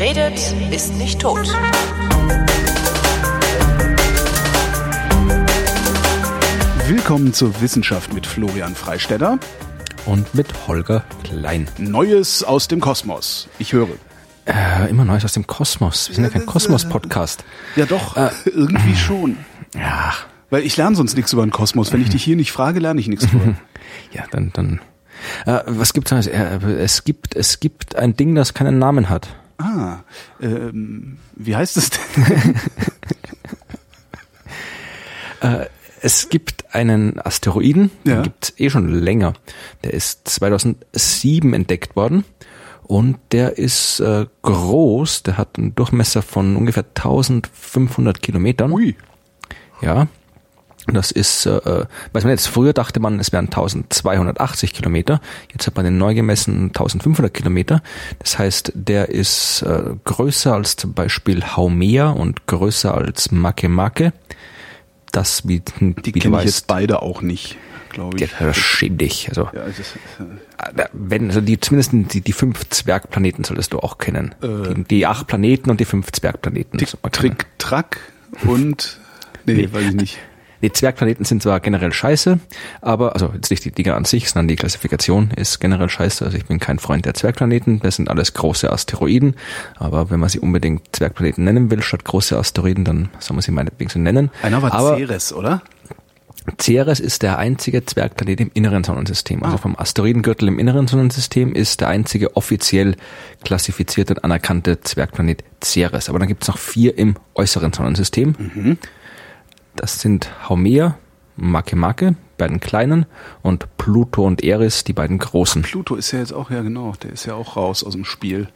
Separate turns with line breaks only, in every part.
Wer redet, ist nicht tot.
Willkommen zur Wissenschaft mit Florian Freistetter.
Und mit Holger Klein.
Neues aus dem Kosmos. Ich höre.
Äh, immer Neues aus dem Kosmos. Wir sind ja kein Kosmos-Podcast.
Ja doch, irgendwie schon.
Ja.
Weil ich lerne sonst nichts über den Kosmos. Wenn ich dich hier nicht frage, lerne ich nichts drüber.
Ja, dann, dann. Äh, was gibt's Neues? Äh, es gibt, es gibt ein Ding, das keinen Namen hat.
Ah, ähm, wie heißt es denn?
Es gibt einen Asteroiden,
Ja.
den gibt's eh schon länger. Der ist 2007 entdeckt worden und der ist äh, groß. Der hat einen Durchmesser von ungefähr 1500 Kilometern.
Ui.
Ja. Das ist, äh, äh, weiß man jetzt, früher dachte man, es wären 1280 Kilometer. Jetzt hat man den neu gemessen 1500 Kilometer. Das heißt, der ist äh, größer als zum Beispiel Haumea und größer als Makemake. Das, wie,
Die
wie
kenne ich jetzt beide auch nicht, glaube ich.
ja, schäm dich. Also,
Ja, es ist, äh,
äh, wenn, also die, zumindest die, die fünf Zwergplaneten solltest du auch kennen.
Äh.
die, die acht Planeten und die fünf Zwergplaneten.
Tick. Trick, Track und nee,
Nee.
weiß ich nicht.
Die Zwergplaneten sind zwar generell scheiße, aber, also jetzt nicht die Dinger an sich, sondern die Klassifikation ist generell scheiße. Also ich bin kein Freund der Zwergplaneten. Das sind alles große Asteroiden. Aber wenn man sie unbedingt Zwergplaneten nennen will, statt große Asteroiden, dann soll man sie meinetwegen so nennen.
Einer war
aber
Ceres, oder?
Ceres ist der einzige Zwergplanet im inneren Sonnensystem. Also
Ah.
vom Asteroidengürtel im inneren Sonnensystem ist der einzige offiziell klassifizierte und anerkannte Zwergplanet Ceres. Aber dann gibt es noch vier im äußeren Sonnensystem.
Mhm.
Das sind Haumea, Makemake, beiden kleinen, und Pluto und Eris, die beiden großen.
Pluto ist ja jetzt auch, ja genau, der ist ja auch raus aus dem Spiel.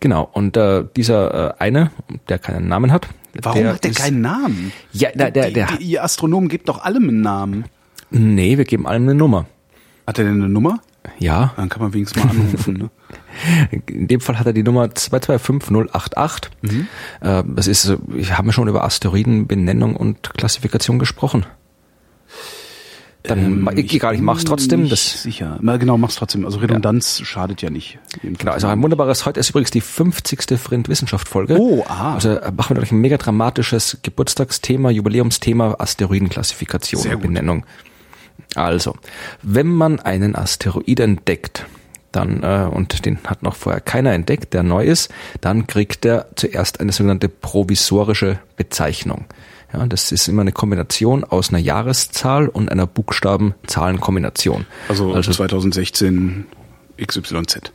Genau, und äh, dieser äh, eine, der keinen Namen hat.
Warum hat der
ist-
keinen Namen?
Ja, der, der,
die,
der,
die, ihr Astronomen gebt doch allem einen Namen.
nee, wir geben allem eine Nummer.
Hat er denn eine Nummer?
Ja,
Dann kann man wenigstens mal anrufen. Ne?
In dem Fall hat er die Nummer 225088.
Mhm.
Äh, Das ist, ich habe schon über Asteroidenbenennung und Klassifikation gesprochen. Dann,
Ähm,
egal, ich mach's trotzdem. Das,
sicher. Na, genau, mach's trotzdem. Also Redundanz schadet ja nicht.
genau, also ein wunderbares, heute ist übrigens die 50. Vrind Wissenschaft Folge.
Oh, aha.
Also äh, machen wir gleich ein mega dramatisches Geburtstagsthema, Jubiläumsthema Asteroidenklassifikation und
gut.
Also, wenn man einen Asteroid entdeckt, dann äh, und den hat noch vorher keiner entdeckt, der neu ist, dann kriegt er zuerst eine sogenannte provisorische Bezeichnung. Ja, das ist immer eine Kombination aus einer Jahreszahl und einer Buchstaben-Zahlen-Kombination.
Also,
also
2016 XYZ.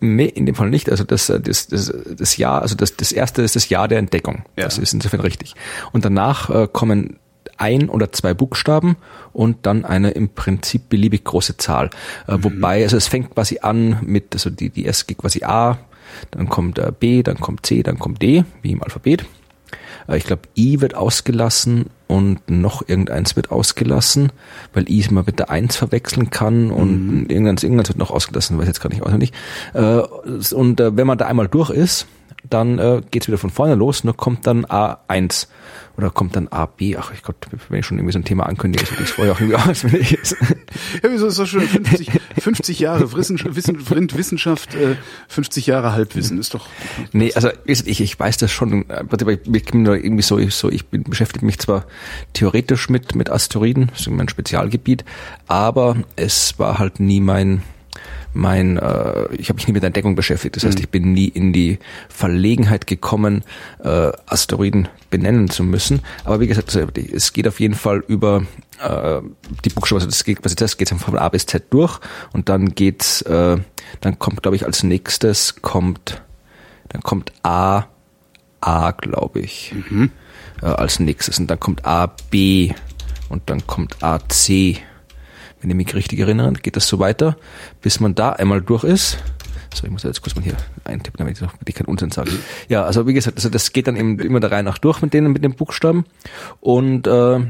Nee, in dem Fall nicht. Also das, äh, das, das, das Jahr, also das, das erste ist das Jahr der Entdeckung.
Ja.
Das ist insofern richtig. Und danach äh, kommen ein oder zwei Buchstaben und dann eine im Prinzip beliebig große Zahl. Äh, Wobei, also es fängt quasi an mit, also die, die erste geht quasi A, dann kommt äh, B, dann kommt C, dann kommt D, wie im Alphabet. Äh, Ich glaube, I wird ausgelassen und noch irgendeins wird ausgelassen, weil I man mit der Eins verwechseln kann und irgendeins, irgendeins wird noch ausgelassen, weiß jetzt gar nicht auswendig. Und wenn man da einmal durch ist, dann äh, geht's wieder von vorne los, nur kommt dann A1 oder kommt dann AB. Ach ich Gott, wenn ich schon irgendwie so ein Thema ankündige, so das vorher auch irgendwie auswendig ist.
Ja, wieso ist das schon 50, 50 Jahre Wissenschaft, Wissenschaft, äh, 50 Jahre Halbwissen, ist doch.
Nee, also ich, ich weiß das schon, ich ich bin irgendwie so, ich, so, ich bin, beschäftige mich zwar theoretisch mit, mit Asteroiden, das ist mein Spezialgebiet, aber es war halt nie mein, mein, äh, ich habe mich nie mit der Entdeckung beschäftigt. Das heißt, ich bin nie in die Verlegenheit gekommen, äh, Asteroiden benennen zu müssen. Aber wie gesagt, also, es geht auf jeden Fall über äh, die Buchstaben, also das geht quasi das geht von A bis Z durch und dann geht's, äh, dann kommt, glaube ich, als nächstes kommt dann kommt A, A, glaube ich, äh, als nächstes. Und dann kommt A, B und dann kommt A, C. Wenn ich mich richtig erinnere, geht das so weiter, bis man da einmal durch ist. So, ich muss jetzt kurz mal hier eintippen, damit ich, noch, damit ich keinen Unsinn sage. Ja, also wie gesagt, also das geht dann eben immer der Reihe nach durch mit denen, mit den Buchstaben. Und äh,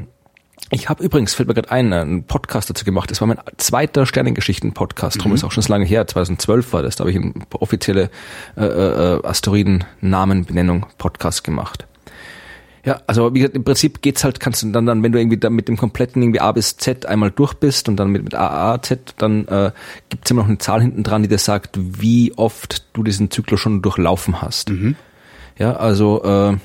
ich habe übrigens, fällt mir gerade ein, einen Podcast dazu gemacht. Das war mein zweiter Sternengeschichten-Podcast. Drum ist auch schon so lange her. 2012 war das. Da habe ich eine offizielle äh, äh, Asteroiden-Namen-Benennung Podcast gemacht. Ja, also wie gesagt, im Prinzip geht's halt, kannst du dann, dann wenn du irgendwie da mit dem kompletten irgendwie A bis Z einmal durch bist und dann mit, mit A, A, Z, dann äh, gibt's immer noch eine Zahl hinten dran, die dir sagt, wie oft du diesen Zyklus schon durchlaufen hast. Ja, also äh,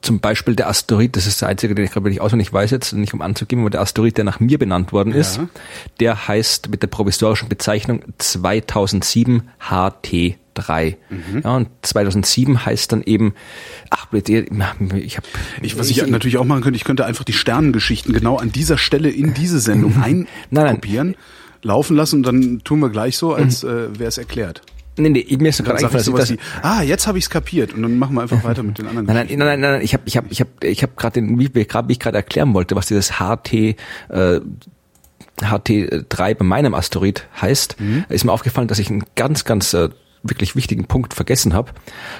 zum Beispiel der Asteroid, das ist der einzige, den ich gerade nicht auswendig weiß jetzt, nicht um anzugeben, aber der Asteroid, der nach mir benannt worden ist,
Ja.
der heißt mit der provisorischen Bezeichnung 2007 HT3. Ja, und 2007 heißt dann eben, ach, bitte, ich habe,
Ich, was ich, natürlich auch machen könnte, ich könnte einfach die Sternengeschichten genau an dieser Stelle in diese Sendung
nein.
einkopieren, laufen lassen und dann tun wir gleich so, als äh, wäre es erklärt.
nee, nee, mir ist gerade
ich
eingefallen, dass
wie, ah, jetzt habe ich es kapiert und dann machen wir einfach weiter mit den anderen
Nein, nein, nein, nein, nein, ich habe ich hab, ich hab, ich hab gerade den, wie, ich gerade erklären wollte, was dieses HT äh, HT3 bei meinem Asteroid heißt, ist mir aufgefallen, dass ich einen ganz, ganz äh, wirklich wichtigen Punkt vergessen habe.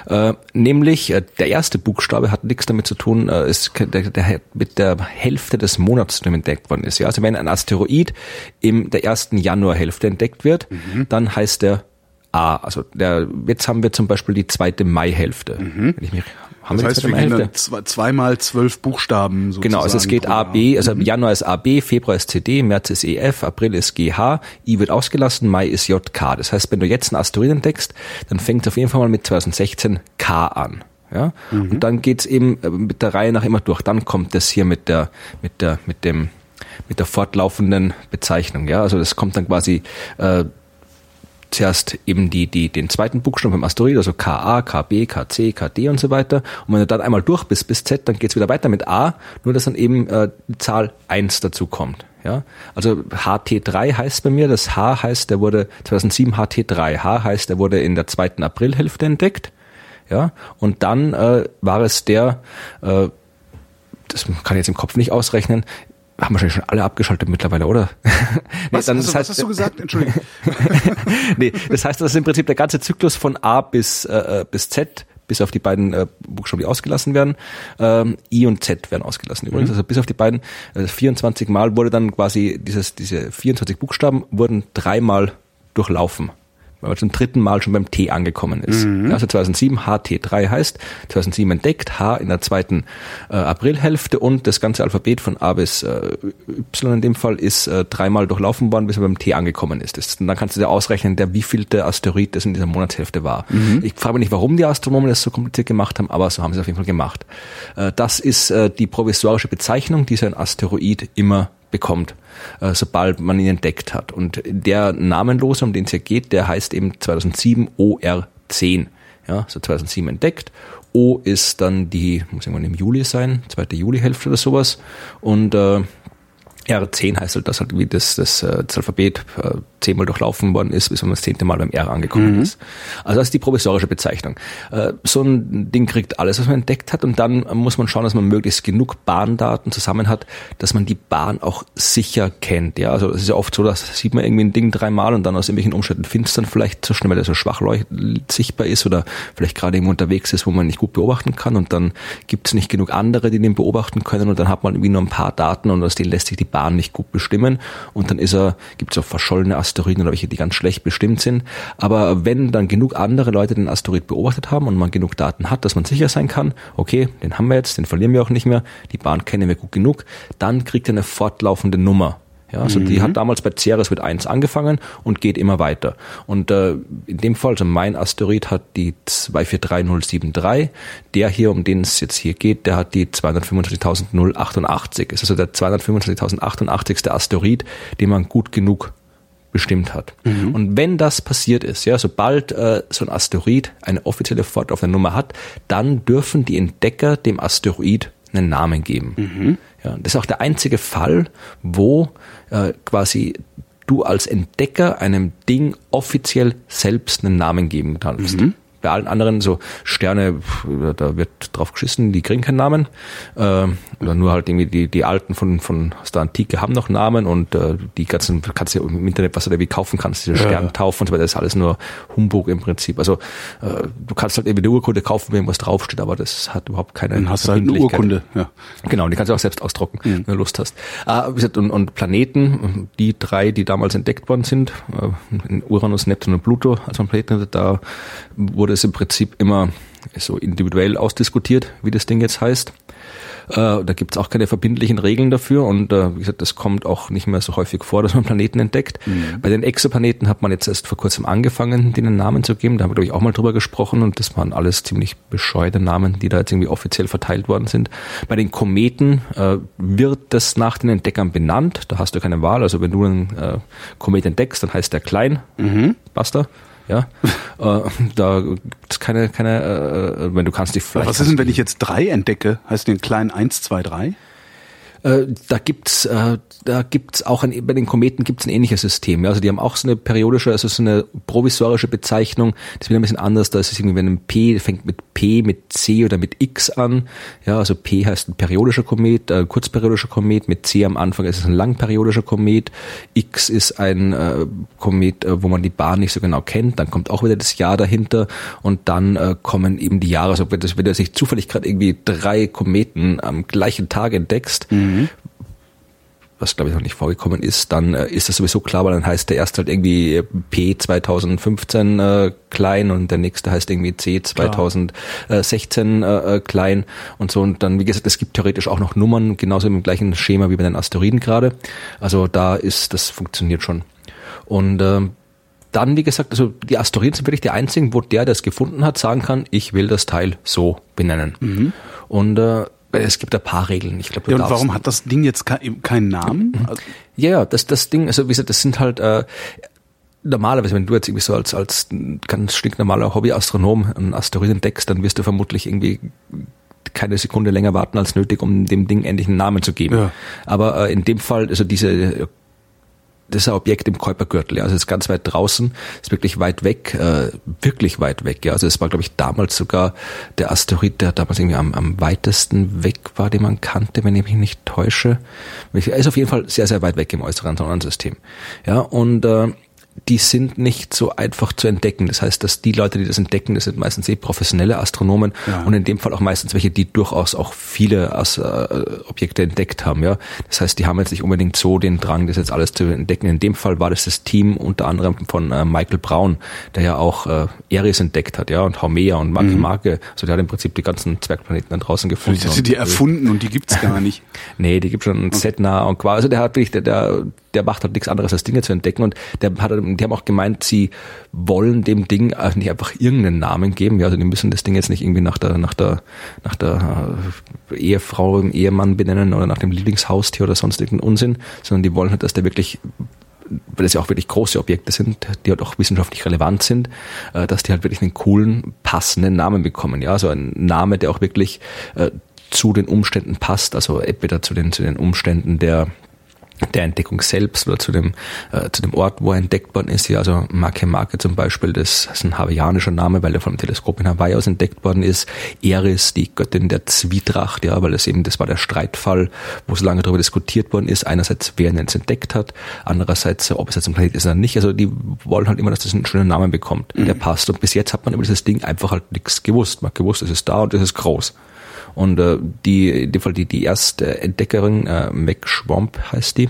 Äh, nämlich äh, der erste Buchstabe hat nichts damit zu tun, äh, ist der, der, mit der Hälfte des Monats der entdeckt worden ist. Ja? Also wenn ein Asteroid in der ersten Januarhälfte entdeckt wird, dann heißt der A. Also der, jetzt haben wir zum Beispiel die zweite Maihälfte. Wenn ich mich, haben
Das heißt, wir gehen dann zwei, zweimal zwölf Buchstaben sozusagen.
Genau, also es geht A. B, also Januar ist A, B, Februar ist CD, März ist EF, April ist GH, I wird ausgelassen, Mai ist JK. Das heißt, wenn du jetzt einen Asteroid entdeckst, dann fängt es auf jeden Fall mal mit 2016 K an. Ja? Und dann geht's eben äh, mit der Reihe nach immer durch. Dann kommt das hier mit der, mit der, mit dem, mit der fortlaufenden Bezeichnung. Ja, also das kommt dann quasi äh, zuerst eben die, die, den zweiten Buchstaben beim Asteroid, also KA, KB, KC, KD und so weiter. Und wenn du dann einmal durch bist bis Z, dann geht's wieder weiter mit A, nur dass dann eben äh, die Zahl 1 dazu kommt. Ja, also HT3 heißt bei mir, das H heißt, der wurde 2007 HT3. H heißt, der wurde in der zweiten Aprilhälfte entdeckt. Ja, und dann äh, war es der, äh, das kann ich jetzt im Kopf nicht ausrechnen, haben wahrscheinlich schon alle abgeschaltet mittlerweile, oder? nee,
Was,
dann-
also,
das
was
heißt-
hast du gesagt? Entschuldigung.
nee, das heißt, das ist im Prinzip der ganze Zyklus von A bis, äh, bis Z, bis auf die beiden äh, Buchstaben, die ausgelassen werden. Ähm, I und Z werden ausgelassen übrigens. Also bis auf die beiden, äh, 24 Mal wurde dann quasi dieses, diese 24 Buchstaben wurden dreimal durchlaufen. Weil man zum dritten Mal schon beim T angekommen ist. Ja, also 2007 HT3 heißt, 2007 entdeckt, H in der zweiten äh, Aprilhälfte und das ganze Alphabet von A bis äh, Y in dem Fall ist äh, dreimal durchlaufen worden, bis er beim T angekommen ist. Das, und dann kannst du dir ausrechnen, der wievielte Asteroid das in dieser Monatshälfte war. Ich frage mich nicht, warum die Astronomen das so kompliziert gemacht haben, aber so haben sie es auf jeden Fall gemacht. Äh, das ist äh, die provisorische Bezeichnung, die so ein Asteroid immer bekommt, äh, sobald man ihn entdeckt hat. Und der Namenlose, um den es hier geht, der heißt eben 2007 OR10. Ja, so 2007 entdeckt. O ist dann die, muss irgendwann im Juli sein, zweite Julihälfte oder sowas. Und äh, R10 heißt halt, dass halt wie das, das, äh, das Alphabet äh, zehnmal durchlaufen worden ist, bis man das zehnte Mal beim R angekommen ist. Also das ist die provisorische Bezeichnung. Äh, so ein Ding kriegt alles, was man entdeckt hat und dann muss man schauen, dass man möglichst genug Bahndaten zusammen hat, dass man die Bahn auch sicher kennt. Ja, also es ist ja oft so, dass sieht man irgendwie ein Ding dreimal und dann aus irgendwelchen Umständen findet dann vielleicht so schnell, weil er so schwach sichtbar ist oder vielleicht gerade irgendwo unterwegs ist, wo man nicht gut beobachten kann und dann gibt es nicht genug andere, die den beobachten können und dann hat man irgendwie nur ein paar Daten und aus denen lässt sich die Bahn nicht gut bestimmen und dann ist er, gibt es auch verschollene Asteroiden oder welche, die ganz schlecht bestimmt sind. Aber wenn dann genug andere Leute den Asteroid beobachtet haben und man genug Daten hat, dass man sicher sein kann, okay, den haben wir jetzt, den verlieren wir auch nicht mehr, die Bahn kennen wir gut genug, dann kriegt er eine fortlaufende Nummer. Ja, also die hat damals bei Ceres mit 1 angefangen und geht immer weiter. Und äh, in dem Fall, also mein Asteroid hat die 243073, der hier, um den es jetzt hier geht, der hat die 225.088. Ist also der 225.088. Asteroid, den man gut genug bestimmt hat. Und wenn das passiert ist, ja, sobald äh, so ein Asteroid eine offizielle fortlaufende Nummer hat, dann dürfen die Entdecker dem Asteroid einen Namen geben. Ja, das ist auch der einzige Fall, wo äh, quasi du als Entdecker einem Ding offiziell selbst einen Namen geben kannst. Bei allen anderen so Sterne, da wird drauf geschissen, die kriegen keinen Namen. Äh, oder nur halt irgendwie die, die alten von, von aus der Antike haben noch Namen und äh, die ganzen, kannst du ja im Internet, was du da wie kaufen kannst, diese Sterntaufen und so weiter, das ist alles nur Humbug im Prinzip. Also äh, du kannst halt irgendwie eine Urkunde kaufen, wo irgendwas draufsteht, aber das hat überhaupt keine
Dann hast du halt eine. Urkunde. Ja.
Genau, die kannst du auch selbst ausdrucken, wenn du Lust hast. Ah, wie gesagt, und, und Planeten, die drei, die damals entdeckt worden sind, äh, Uranus, Neptun und Pluto als man Planeten, hatte, da wurde wurde es im Prinzip immer so individuell ausdiskutiert, wie das Ding jetzt heißt. Äh, da gibt's auch keine verbindlichen Regeln dafür und äh, wie gesagt, das kommt auch nicht mehr so häufig vor, dass man Planeten entdeckt. Mhm. Bei den Exoplaneten hat man jetzt erst vor kurzem angefangen, denen Namen zu geben. Da haben wir, glaube ich, auch mal drüber gesprochen und das waren alles ziemlich bescheuerte Namen, die da jetzt irgendwie offiziell verteilt worden sind. Bei den Kometen äh, wird das nach den Entdeckern benannt. Da hast du keine Wahl. Also wenn du einen äh, Komet entdeckst, dann heißt der klein. Mhm. Basta. Ja, äh, da gibt's keine, keine, äh, wenn du kannst die
vielleicht. Was ist denn, wenn ich jetzt drei entdecke? Heißt den kleinen eins, zwei, drei?
Äh, da gibt's, äh, da gibt's auch ein, bei den Kometen gibt's ein ähnliches System. Ja? Also die haben auch so eine periodische, also so eine provisorische Bezeichnung. Das ist wieder ein bisschen anders. Da ist es irgendwie, wenn ein P fängt mit P, mit C oder mit X an. Ja, also P heißt ein periodischer Komet, äh, kurzperiodischer Komet. Mit C am Anfang ist es ein langperiodischer Komet. X ist ein äh, Komet, äh, wo man die Bahn nicht so genau kennt. Dann kommt auch wieder das Jahr dahinter und dann äh, kommen eben die Jahre. Also wenn, das, wenn du sich zufällig gerade irgendwie drei Kometen am gleichen Tag entdeckst, mhm Mhm. Was glaube ich noch nicht vorgekommen ist, dann äh, ist das sowieso klar, weil dann heißt der erste halt irgendwie P 2015 äh, klein und der nächste heißt irgendwie C 2016 äh, äh, klein und so. Und dann, wie gesagt, es gibt theoretisch auch noch Nummern, genauso im gleichen Schema wie bei den Asteroiden gerade. Also da ist, das funktioniert schon. Und äh, dann, wie gesagt, also die Asteroiden sind wirklich die einzigen, wo der, der es gefunden hat, sagen kann, ich will das Teil so benennen. Mhm. Und äh, es gibt ein paar Regeln. Ich glaube,
ja, und warum hat das Ding jetzt keinen Namen?
Mhm. Also ja, ja, das, das Ding, also wie gesagt, das sind halt äh, normalerweise, wenn du jetzt irgendwie so als, als ganz stinknormaler Hobbyastronom einen Asteroiden entdeckst, dann wirst du vermutlich irgendwie keine Sekunde länger warten als nötig, um dem Ding endlich einen Namen zu geben. Ja. Aber äh, in dem Fall, also diese das ist ein Objekt im Kuipergürtel, ja. Also es ist ganz weit draußen, ist wirklich weit weg, äh, wirklich weit weg, ja. Also es war, glaube ich, damals sogar der Asteroid, der damals irgendwie am, am weitesten weg war, den man kannte, wenn ich mich nicht täusche. Er ist auf jeden Fall sehr, sehr weit weg im äußeren Sonnensystem. Ja, und äh, die sind nicht so einfach zu entdecken. Das heißt, dass die Leute, die das entdecken, das sind meistens eh professionelle Astronomen ja. und in dem Fall auch meistens welche, die durchaus auch viele As äh, Objekte entdeckt haben. Ja, das heißt, die haben jetzt nicht unbedingt so den Drang, das jetzt alles zu entdecken. In dem Fall war das das Team unter anderem von äh, Michael Brown, der ja auch äh, Eris entdeckt hat, ja, und Haumea und Marke mhm. Marke. Also der hat im Prinzip die ganzen Zwergplaneten dann draußen gefunden. Ich
hatte die erfunden und die gibt's gar nicht.
nee, die gibt schon okay. Setna und quasi. Also der hat wirklich, der, der der macht halt nichts anderes als Dinge zu entdecken und der hat, die haben auch gemeint, sie wollen dem Ding nicht einfach irgendeinen Namen geben. Ja, also die müssen das Ding jetzt nicht irgendwie nach der, nach der, nach der äh, Ehefrau, im Ehemann benennen oder nach dem Lieblingshaustier oder sonst irgendeinen Unsinn, sondern die wollen halt, dass der wirklich weil es ja auch wirklich große Objekte sind, die halt auch wissenschaftlich relevant sind, äh, dass die halt wirklich einen coolen, passenden Namen bekommen. Ja, so ein Name, der auch wirklich äh, zu den Umständen passt, also entweder zu den, zu den Umständen der, der Entdeckung selbst oder zu dem, äh, zu dem Ort, wo er entdeckt worden ist. Hier also Make Make zum Beispiel, das ist ein hawaiianischer Name, weil er vom Teleskop in Hawaii aus entdeckt worden ist. Eris, die Göttin der Zwietracht, ja, weil es eben, das war der Streitfall, wo so lange darüber diskutiert worden ist. Einerseits, wer ihn jetzt entdeckt hat, andererseits, ob es jetzt ein Planet ist oder nicht. Also die wollen halt immer, dass das einen schönen Namen bekommt, der mhm. passt. Und bis jetzt hat man über dieses Ding einfach halt nichts gewusst. Man hat gewusst, es ist da und es ist groß. Und äh, die, in dem Fall die, die erste Entdeckerin, äh, Mac Schwamp heißt die,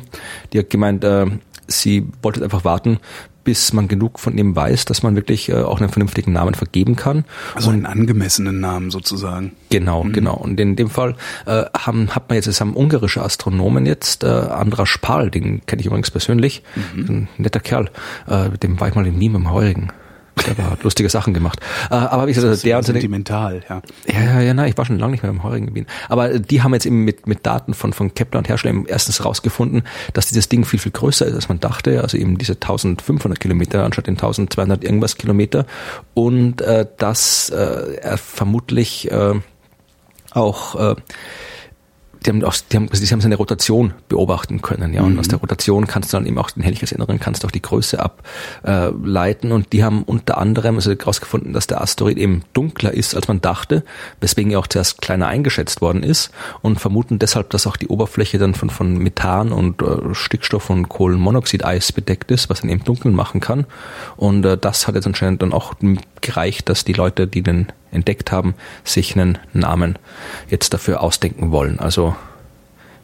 die hat gemeint, äh, sie wollte einfach warten, bis man genug von ihm weiß, dass man wirklich äh, auch einen vernünftigen Namen vergeben kann.
Also einen angemessenen Namen sozusagen.
Genau, mhm. genau. Und in dem Fall äh, haben, hat man jetzt, es haben ungarische Astronomen jetzt, äh, Andra Spal, den kenne ich übrigens persönlich, mhm. ein netter Kerl, äh, mit dem war ich mal in Nîmes im Heurigen. Der war, hat lustige Sachen gemacht. Äh, aber wie gesagt, der
sentimental, ja.
Ja, ja, ja, nein, ich war schon lange nicht mehr im Heurigen Gebiet. Aber die haben jetzt eben mit, mit Daten von, von Kepler und Herschel erstens rausgefunden, dass dieses Ding viel, viel größer ist, als man dachte. Also eben diese 1500 Kilometer anstatt den 1200 irgendwas Kilometer. Und äh, dass äh, er vermutlich äh, auch äh, die haben, auch, die haben, also die haben seine Rotation beobachten können, ja. Und mhm. aus der Rotation kannst du dann eben auch den Helligketsinneren kannst du auch die Größe ableiten. und die haben unter anderem also herausgefunden, dass der Asteroid eben dunkler ist, als man dachte, weswegen er auch zuerst kleiner eingeschätzt worden ist und vermuten deshalb, dass auch die Oberfläche dann von, von Methan und äh, Stickstoff und Kohlenmonoxid-Eis bedeckt ist, was dann eben dunkel machen kann. Und äh, das hat jetzt anscheinend dann auch gereicht, dass die Leute, die den entdeckt haben, sich einen Namen jetzt dafür ausdenken wollen. Also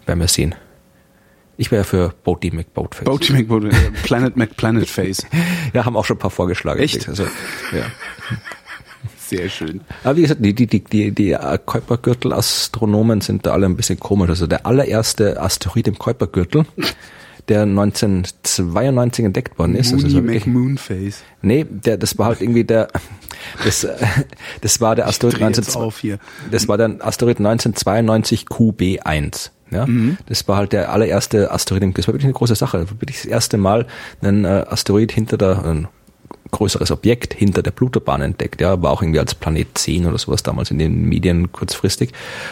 werden wir sehen. Ich wäre für Boaty McBoatface.
Boaty McBoatface, Planet McPlanetface.
ja, haben auch schon ein paar vorgeschlagen.
Echt?
Also, ja.
Sehr schön.
Aber wie gesagt, die, die, die, die, die äh, Kuipergürtel-Astronomen sind da alle ein bisschen komisch. Also der allererste Asteroid im Kuipergürtel, der 1992 entdeckt worden ist. Also
Mooney
so wirklich-
McMoonface.
Nee, der, das war halt irgendwie der, das, das war der Asteroid
dreh jetzt
19,
auf hier.
das war der Asteroid 1992 QB1. Ja,
Mhm.
das war halt der allererste Asteroid. im- Das war wirklich eine große Sache. Das war wirklich das erste Mal ein äh, Asteroid hinter der, ein größeres Objekt hinter der Plutorbahn entdeckt. Ja, war auch irgendwie als Planet 10 oder sowas damals in den Medien kurzfristig.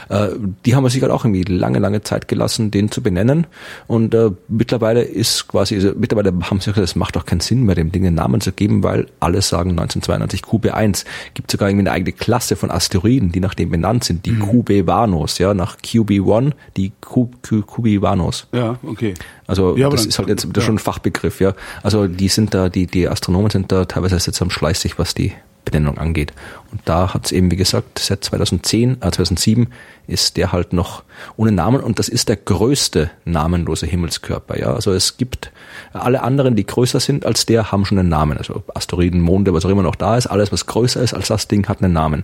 Äh, die haben sich halt auch irgendwie lange, lange Zeit gelassen, den zu benennen. Und äh, mittlerweile ist quasi, also mittlerweile haben sie gesagt, es macht auch keinen Sinn mehr, dem Ding einen Namen zu geben, weil alle sagen 1992 QB1. Gibt sogar irgendwie eine eigene Klasse von Asteroiden, die nach dem benannt sind, die QB Vanos, ja, nach QB1, die Q, Q, QB Vanos.
Ja, okay.
Also
Ja,
das ist halt jetzt
ja.
schon ein Fachbegriff, ja. Also die sind da, die, die Astronomen sind da teilweise jetzt am schleißig, was die Benennung angeht. Und da hat es eben, wie gesagt, seit 2010, äh, 2007 ist der halt noch ohne Namen und das ist der größte namenlose Himmelskörper, ja. Also es gibt alle anderen, die größer sind als der, haben schon einen Namen. Also Asteroiden, Monde, was auch immer noch da ist, alles, was größer ist als das Ding, hat einen Namen.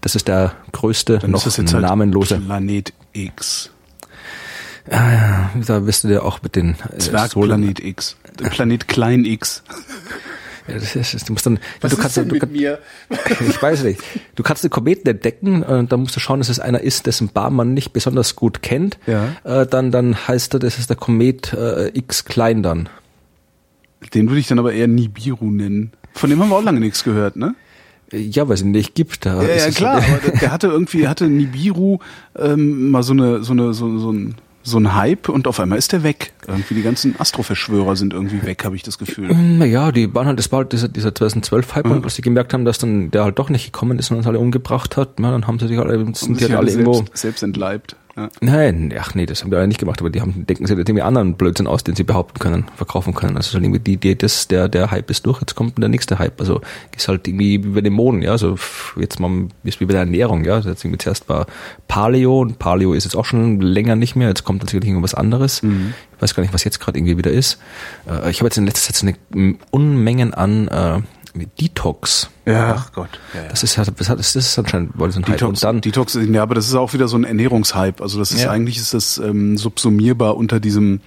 Das ist der größte,
Mhm. Dann
noch
ist jetzt halt
namenlose.
Planet X.
Da wirst du dir auch mit den äh,
Zwergplanet X. Planet Klein X.
Ja, das ist, das- du musst dann, du kannst, du, kannst-
mir?
ich weiß nicht. Du kannst den Kometen entdecken, äh, da musst du schauen, dass es einer ist, dessen Bahn man nicht besonders gut kennt.
Ja.
Äh, dann, dann heißt er, das ist der Komet äh, X klein dann.
Den würde ich dann aber eher Nibiru nennen. Von dem haben wir auch lange nichts gehört, ne?
Äh, Ja, weil es ihn nicht gibt. Da
Ja,
ist
ja klar, aber der, der hatte irgendwie, hatte Nibiru ähm, mal so eine, so eine, so, so ein so ein Hype und auf einmal ist der weg. Irgendwie die ganzen Astroverschwörer sind irgendwie weg, habe ich das Gefühl.
Naja, die waren halt, das war halt dieser, dieser 2012-Hype und als sie gemerkt haben, dass dann der halt doch nicht gekommen ist und uns alle umgebracht hat, na, dann haben sie sich alle, sind die halt alle
alle
irgendwo,
selbst, selbst entleibt. Ja.
Nein, ach nee, das haben die alle nicht gemacht, aber die haben, denken sich jetzt irgendwie anderen Blödsinn aus, den sie behaupten können, verkaufen können. Also so irgendwie die Idee, das, der, der Hype ist durch, jetzt kommt der nächste Hype. Also ist halt irgendwie wie bei den Moden, ja, so pff, jetzt mal ist wie bei der Ernährung, ja. Also Jetzt irgendwie zuerst war Paleo und Paleo ist jetzt auch schon länger nicht mehr, jetzt kommt natürlich irgendwas anderes. Ich weiß gar nicht, was jetzt gerade irgendwie wieder ist. Äh, Ich habe jetzt in letzter Zeit so eine Unmengen an äh, Detox.
Ja, ach Gott. Ja, ja.
Das ist ja, das ist anscheinend wohl so ein Hype.
Detox,
Und dann,
Detox, ja, aber das ist auch wieder so ein Ernährungshype. Also das ist
Ja.
eigentlich ist das ähm, subsumierbar unter diesem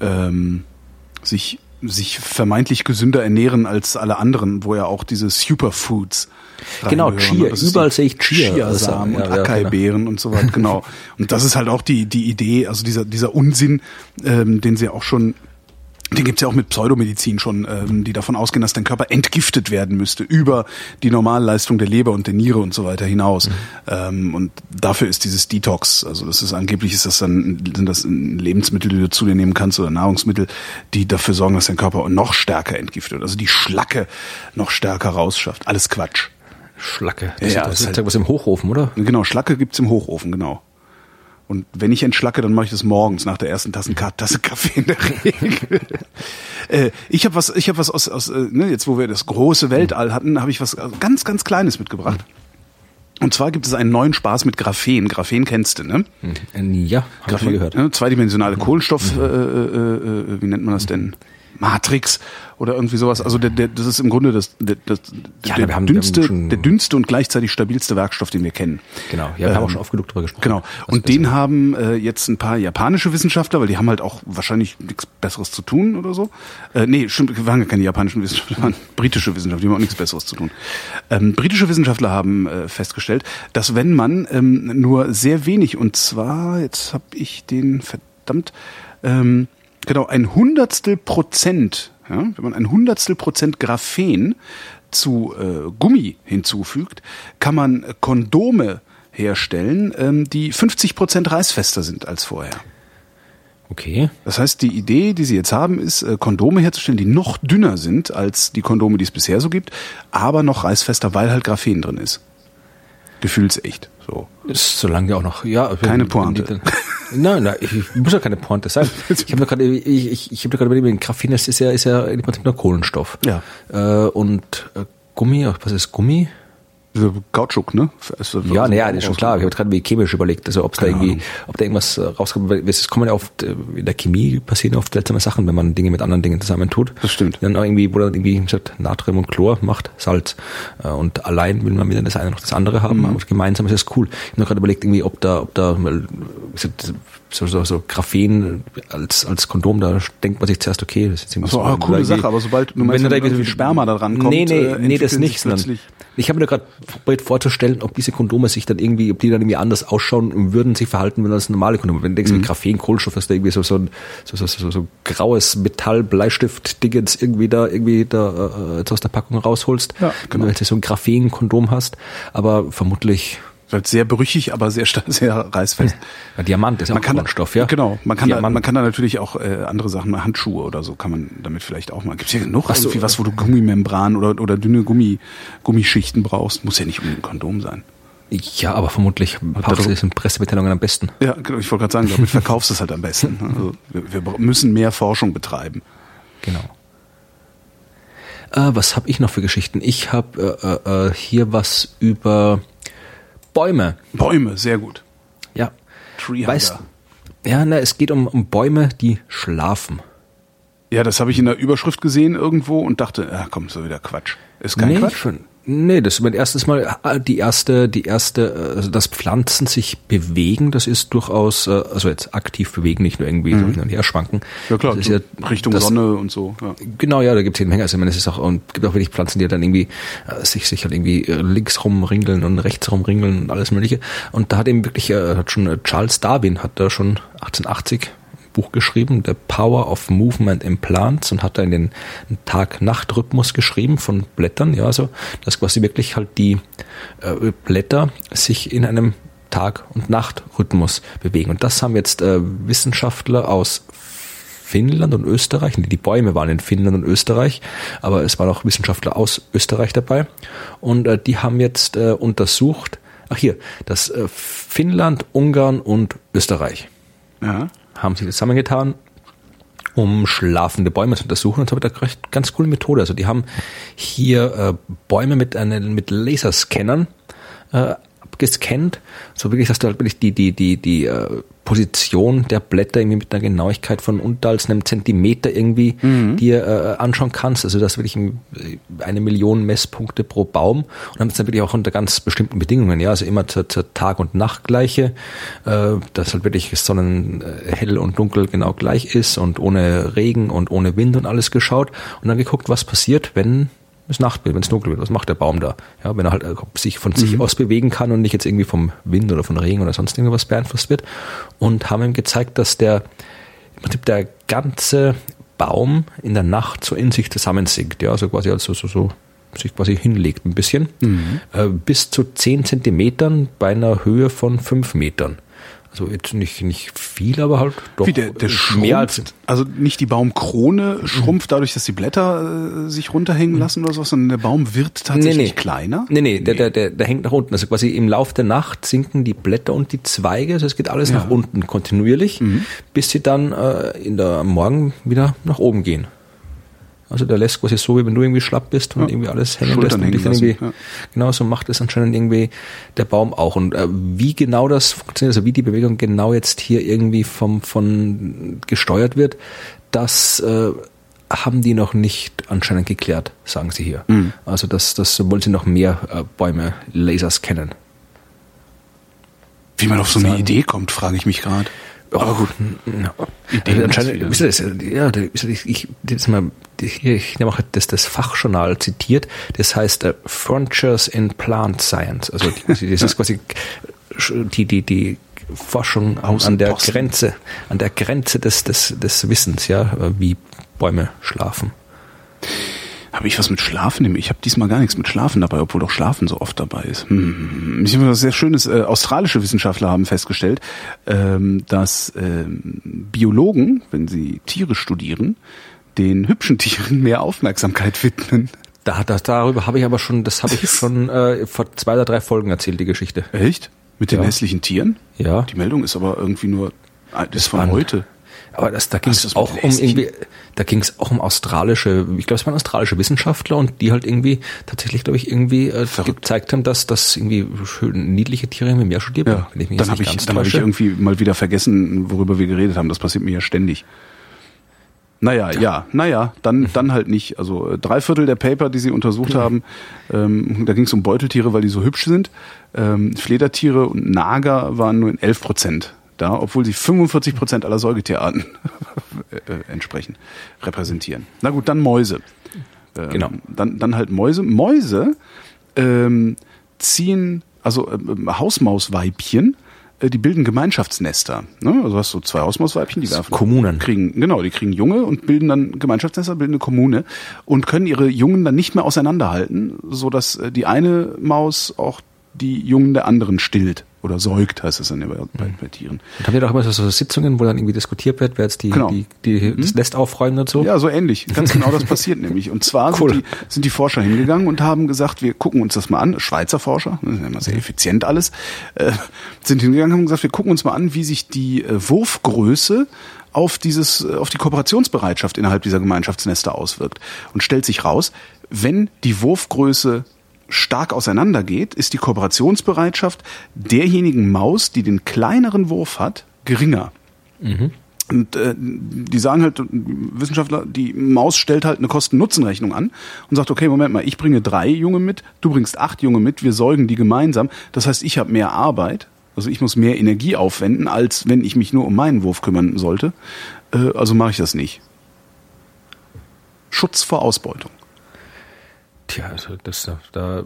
ähm, sich sich vermeintlich gesünder ernähren als alle anderen, wo ja auch diese Superfoods
Genau. Chia. Überall sehe ich Chia.
Chiasamen und
ja,
Acai-Beeren und so weiter, genau. Und das ist halt auch die die Idee, also dieser dieser Unsinn, ähm, den sie auch schon den gibt's ja auch mit Pseudomedizin schon, ähm, die davon ausgehen, dass dein Körper entgiftet werden müsste über die Normalleistung der Leber und der Niere und so weiter hinaus. Ähm, und dafür ist dieses Detox, also das ist angeblich ist das dann sind das Lebensmittel, die du zu dir nehmen kannst oder Nahrungsmittel, die dafür sorgen, dass dein Körper noch stärker entgiftet wird, also die Schlacke noch stärker rausschafft. Alles Quatsch.
Schlacke.
Ja, ja,
das
ist
ist
halt-
halt was im Hochofen, oder?
Genau, Schlacke gibt's im Hochofen, genau. Und wenn ich entschlacke, dann mache ich das morgens nach der ersten Tasse, Tasse Kaffee in der Regel. äh, ich habe was, ich habe was aus, aus äh, ne, jetzt wo wir das große Weltall hatten, habe ich was ganz, ganz Kleines mitgebracht. Und zwar gibt es einen neuen Spaß mit Graphen. Graphen kennst du, ne?
Äh, Ja, mal gehört.
Ne, zweidimensionale Kohlenstoff, äh, äh, äh, wie nennt man das denn? Matrix oder irgendwie sowas. Also der, der, das ist im Grunde das, der, das,
Ja,
der,
haben-
dünnste, der dünnste und gleichzeitig stabilste Werkstoff, den wir kennen.
Genau. Ja, wir haben auch schon oft genug drüber gesprochen.
Genau. Und den haben äh, jetzt ein paar japanische Wissenschaftler, weil die haben halt auch wahrscheinlich nichts Besseres zu tun oder so. Äh, nee, stimmt, wir waren ja keine japanischen Wissenschaftler, waren britische Wissenschaftler, die haben auch nichts Besseres zu tun. Ähm, britische Wissenschaftler haben äh, festgestellt, dass wenn man ähm, nur sehr wenig, und zwar, jetzt habe ich den verdammt, ähm, genau, ein Hundertstel Prozent, ja, wenn man ein Hundertstel Prozent Graphen zu äh, Gummi hinzufügt, kann man Kondome herstellen, ähm, die 50 Prozent reißfester sind als vorher.
Okay.
Das heißt, die Idee, die sie jetzt haben, ist, äh, Kondome herzustellen, die noch dünner sind als die Kondome, die es bisher so gibt, aber noch reißfester, weil halt Graphen drin ist. Gefühlsecht. So.
Ist solange ja auch noch, ja.
Keine Pointe.
Nein, nein, ich, muss ja keine Pointe sein. Ich habe mir gerade, ich, ich, ich habe gerade überlegt, Graphen ist, ist ja, ist ja im Prinzip nur Kohlenstoff.
Ja.
Äh, und äh, Gummi, was ist Gummi?
So Kautschuk, ne?
Also, ja, naja, das ist schon klar. Ich habe gerade wie chemisch überlegt, also ob es da irgendwie, ob da irgendwas äh, rauskommt. Es kommen ja oft, äh, in der Chemie passieren oft seltsame Sachen, wenn man Dinge mit anderen Dingen zusammen tut.
Das stimmt.
Dann irgendwie, wo dann irgendwie gesagt, Natrium und Chlor macht Salz. Äh, und allein will man wieder das eine noch das andere haben, mhm. aber gemeinsam ist es cool. Ich habe gerade überlegt, irgendwie, ob da, ob da so, so, so Graphen als, als Kondom, da denkt man sich zuerst, okay, das ist
jetzt irgendwie so, so coole Sache, aber sobald du meinst, wenn da irgendwie Sperma da dran kommt,
nee, nee, äh, nee, das nicht, ich habe mir gerade probiert vorzustellen, ob diese Kondome sich dann irgendwie, ob die dann irgendwie anders ausschauen und würden sich verhalten, wenn das normale Kondome. Wenn du denkst, mhm. Graphen, Kohlenstoff, ist da irgendwie so, so, ein, so, so, so, so graues Metall, Bleistift, Dingens irgendwie da, irgendwie da äh, aus der Packung rausholst. Ja, genau. Wenn du so ein Graphen-Kondom hast. Aber vermutlich
sehr brüchig, aber sehr sehr reißfest.
Ja, Diamant ist ja man auch kann, Stoff, ja.
Genau, man kann, da, man kann da natürlich auch äh, andere Sachen, Handschuhe oder so, kann man damit vielleicht auch mal. Gibt es hier genug was irgendwie was, wo du Gummimembran oder, oder dünne Gummi, Gummischichten brauchst? Muss ja nicht um ein Kondom sein.
Ja, aber vermutlich in Pressemitteilungen am besten.
Ja, genau, ich wollte gerade sagen, damit verkaufst du es halt am besten. Also wir, wir müssen mehr Forschung betreiben.
Genau. Äh, was habe ich noch für Geschichten? Ich habe äh, äh, äh, hier was über Bäume.
Bäume, sehr gut.
Ja. Tree weißt, Ja, na, es geht um, um Bäume, die schlafen.
Ja, das habe ich in der Überschrift gesehen irgendwo und dachte, ja, komm, so wieder Quatsch. Ist kein
nee,
Quatsch.
Ich, Nee, das ist mein erstes Mal äh, die erste, die erste, also dass Pflanzen sich bewegen, das ist durchaus, äh, also jetzt aktiv bewegen, nicht nur irgendwie mhm. hin und her schwanken.
Ja klar,
das
ist ja, Richtung das, Sonne und so. Ja.
Genau, ja, da gibt es jede Menge. Also ich meine, es ist auch, und gibt auch wirklich Pflanzen, die dann irgendwie äh, sich, sich halt irgendwie links rumringeln und rechts rumringeln und alles mögliche. Und da hat eben wirklich, äh, hat schon Charles Darwin hat da schon 1880 Buch geschrieben, The Power of Movement in Plants und hat da in den Tag-Nacht-Rhythmus geschrieben von Blättern, ja, also, dass quasi wirklich halt die äh, Blätter sich in einem Tag- und Nacht-Rhythmus bewegen. Und das haben jetzt äh, Wissenschaftler aus Finnland und Österreich, die Bäume waren in Finnland und Österreich, aber es waren auch Wissenschaftler aus Österreich dabei und äh, die haben jetzt äh, untersucht, ach hier, das äh, Finnland, Ungarn und Österreich. Ja haben sich zusammengetan, um schlafende Bäume zu untersuchen und haben da recht ganz coole Methode. Also die haben hier äh, Bäume mit einem mit Laserscannern äh, gescannt, so wirklich, dass du halt wirklich die, die, die, die äh, Position der Blätter irgendwie mit einer Genauigkeit von unter als einem Zentimeter irgendwie mhm. dir äh, anschauen kannst. Also das wirklich eine Million Messpunkte pro Baum und dann ist dann wirklich auch unter ganz bestimmten Bedingungen, ja, also immer zur, zur Tag- und Nachtgleiche, äh, dass halt wirklich Sonnen äh, hell und dunkel genau gleich ist und ohne Regen und ohne Wind und alles geschaut und dann geguckt, was passiert, wenn es Nacht wird, wenn es dunkel wird, was macht der Baum da? Ja, wenn er halt äh, sich von mhm. sich aus bewegen kann und nicht jetzt irgendwie vom Wind oder von Regen oder sonst irgendwas beeinflusst wird. Und haben ihm gezeigt, dass der im Prinzip der ganze Baum in der Nacht so in sich zusammensinkt, ja, also quasi also so, so sich quasi hinlegt ein bisschen, mhm. äh, bis zu zehn Zentimetern bei einer Höhe von fünf Metern. Also jetzt nicht, nicht viel, aber halt
doch Wie der, der mehr als also nicht die Baumkrone schrumpft dadurch, dass die Blätter äh, sich runterhängen lassen oder so, sondern der Baum wird tatsächlich nee, nee. kleiner.
Nee, nee, Der, der, der, der hängt nach unten. Also quasi im Lauf der Nacht sinken die Blätter und die Zweige, also es geht alles ja. nach unten kontinuierlich, mhm. bis sie dann äh, in der Morgen wieder nach oben gehen. Also der lässt quasi so, wie wenn du irgendwie schlapp bist und ja. irgendwie alles hängen Schultern lässt. Und dich dann irgendwie, ja. Genau, so macht es anscheinend irgendwie der Baum auch. Und äh, wie genau das funktioniert, also wie die Bewegung genau jetzt hier irgendwie vom, von gesteuert wird, das äh, haben die noch nicht anscheinend geklärt, sagen sie hier. Mhm. Also das, das wollen sie noch mehr äh, Bäume, Lasers kennen.
Wie man auf so eine Idee kommt, frage ich mich gerade.
Aber gut. Ja. Also anscheinend, ihr das, ja, ich, ich, das mal, ich, ich mache das, das Fachjournal zitiert, das heißt uh, Frontiers in Plant Science. Also das ist quasi die, die, die Forschung an der Grenze, an der Grenze des, des, des Wissens, ja, wie Bäume schlafen.
Habe ich was mit Schlafen? Ich habe diesmal gar nichts mit Schlafen dabei, obwohl doch Schlafen so oft dabei ist. Hm. Ich habe was sehr Schönes. Äh, australische Wissenschaftler haben festgestellt, ähm, dass ähm, Biologen, wenn sie Tiere studieren, den hübschen Tieren mehr Aufmerksamkeit widmen.
Da, das, darüber habe ich aber schon, das habe ich schon äh, vor zwei oder drei Folgen erzählt, die Geschichte.
Echt? Mit den ja. hässlichen Tieren?
Ja.
Die Meldung ist aber irgendwie nur, das ist von heute.
Aber das, da ging es auch um irgendwie, da ging es auch um australische, ich glaube, es waren australische Wissenschaftler und die halt irgendwie tatsächlich, glaube ich, irgendwie äh, gezeigt haben, dass das irgendwie schön niedliche Tiere im Meer studiert
Ja,
wenn ich mich
dann habe ich, dann hab ich irgendwie mal wieder vergessen, worüber wir geredet haben. Das passiert mir ja ständig. Naja, ja, naja, dann, dann halt nicht. Also äh, drei Viertel der Paper, die sie untersucht haben, ähm, da ging es um Beuteltiere, weil die so hübsch sind. Ähm, Fledertiere und Nager waren nur in 11 Prozent da, obwohl sie 45 Prozent aller Säugetierarten äh, entsprechen, repräsentieren. Na gut, dann Mäuse. Ähm,
Genau.
Dann, dann halt Mäuse. Mäuse ähm, ziehen, also ähm, Hausmausweibchen, äh, die bilden Gemeinschaftsnester. Ne? Also hast du zwei Hausmausweibchen, die werfen.
Kommunen.
Kriegen, genau, die kriegen Junge und bilden dann Gemeinschaftsnester, bilden eine Kommune und können ihre Jungen dann nicht mehr auseinanderhalten, so dass äh, die eine Maus auch die Jungen der anderen stillt oder säugt, heißt es dann bei, bei, bei Tieren.
Und haben wir doch immer so, so Sitzungen, wo dann irgendwie diskutiert wird, wer jetzt die,
Genau.
die, die das Nest aufräumen und so.
Ja, so ähnlich. Ganz genau das passiert nämlich. Und zwar
Cool.
sind, die, sind die Forscher hingegangen und haben gesagt, wir gucken uns das mal an. Schweizer Forscher, das ist ja immer sehr effizient alles, äh, sind hingegangen und haben gesagt, wir gucken uns mal an, wie sich die äh, Wurfgröße auf dieses, äh, auf die Kooperationsbereitschaft innerhalb dieser Gemeinschaftsnester auswirkt. Und stellt sich raus, wenn die Wurfgröße stark auseinandergeht, ist die Kooperationsbereitschaft derjenigen Maus, die den kleineren Wurf hat, geringer. Und äh, die sagen halt, Wissenschaftler, die Maus stellt halt eine Kosten-Nutzen-Rechnung an und sagt, okay, Moment mal, ich bringe drei Junge mit, du bringst acht Junge mit, wir säugen die gemeinsam. Das heißt, ich habe mehr Arbeit, also ich muss mehr Energie aufwenden, als wenn ich mich nur um meinen Wurf kümmern sollte. Äh, also mache ich das nicht. Schutz vor Ausbeutung.
Tja, also das, da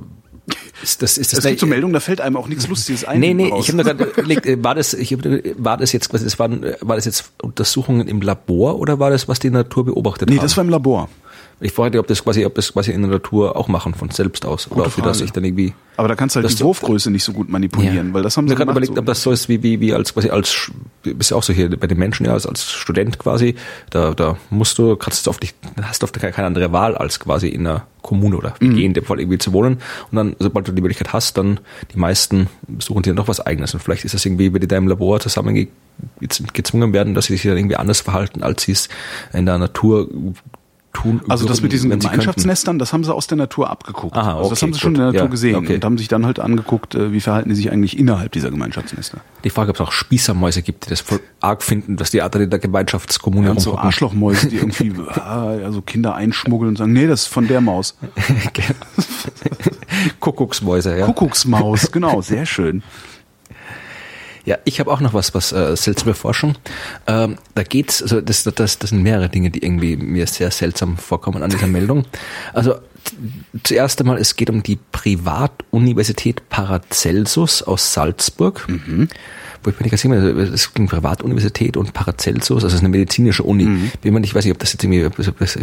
ist das ist das
Es gibt so Meldungen, da fällt einem auch nichts Lustiges ein.
Nee, nee,
raus.
ich habe nur gerade überlegt, äh, war das, ich hab, war das jetzt quasi, das waren, äh, war das jetzt Untersuchungen im Labor oder war das, was die Natur beobachtet
Nee,
haben?
das war im Labor.
Ich frage, ob das quasi, ob das quasi in der Natur auch machen von selbst aus oder
Gute
ob die das
Frage.
sich dann irgendwie.
Aber da kannst du halt die Wurfgröße nicht so gut manipulieren, weil das haben
ich
sie
habe gerade überlegt,
so.
ob das so ist wie wie wie als quasi als bist ja auch so hier bei den Menschen ja als, als Student quasi da da musst du kannst du auf dich hast du oft keine keine andere Wahl als quasi in einer Kommune oder
Mhm.
In dem Fall irgendwie zu wohnen und dann sobald du die Möglichkeit hast dann die meisten suchen dir noch was eigenes und vielleicht ist das irgendwie wenn die da im Labor zusammen ge- gez- gezwungen werden dass sie sich dann irgendwie anders verhalten als sie es in der Natur tun
Also das mit diesen. Gemeinschaftsnestern, das haben sie aus der Natur abgeguckt.
Aha,
also das
okay,
haben sie schon in der Natur
Ja,
gesehen
okay.
und haben sich dann halt angeguckt, äh, wie verhalten die sich eigentlich innerhalb dieser Gemeinschaftsnester.
die Frage ob es auch Spießermäuse gibt die das voll arg finden dass die Art in der Gemeinschaftskommune
Und so. Arschlochmäuse, die irgendwie also Kinder einschmuggeln und sagen, nee, das ist von der Maus.
Kuckucksmäuse, ja.
Kuckucksmaus, genau, sehr schön.
Ja, ich habe auch noch was, was äh, seltsame Forschung. Ähm, da geht's, also das, das, das sind mehrere Dinge, die irgendwie mir sehr seltsam vorkommen an dieser Meldung. Also zuerst einmal, es geht um die Privatuniversität Paracelsus aus Salzburg. Wo ich mir nicht ganz sicher bin, es ist eine Privatuniversität und Paracelsus, also eine medizinische Uni. Bin mir nicht, weiß ich, ob das jetzt irgendwie, ob, das, das,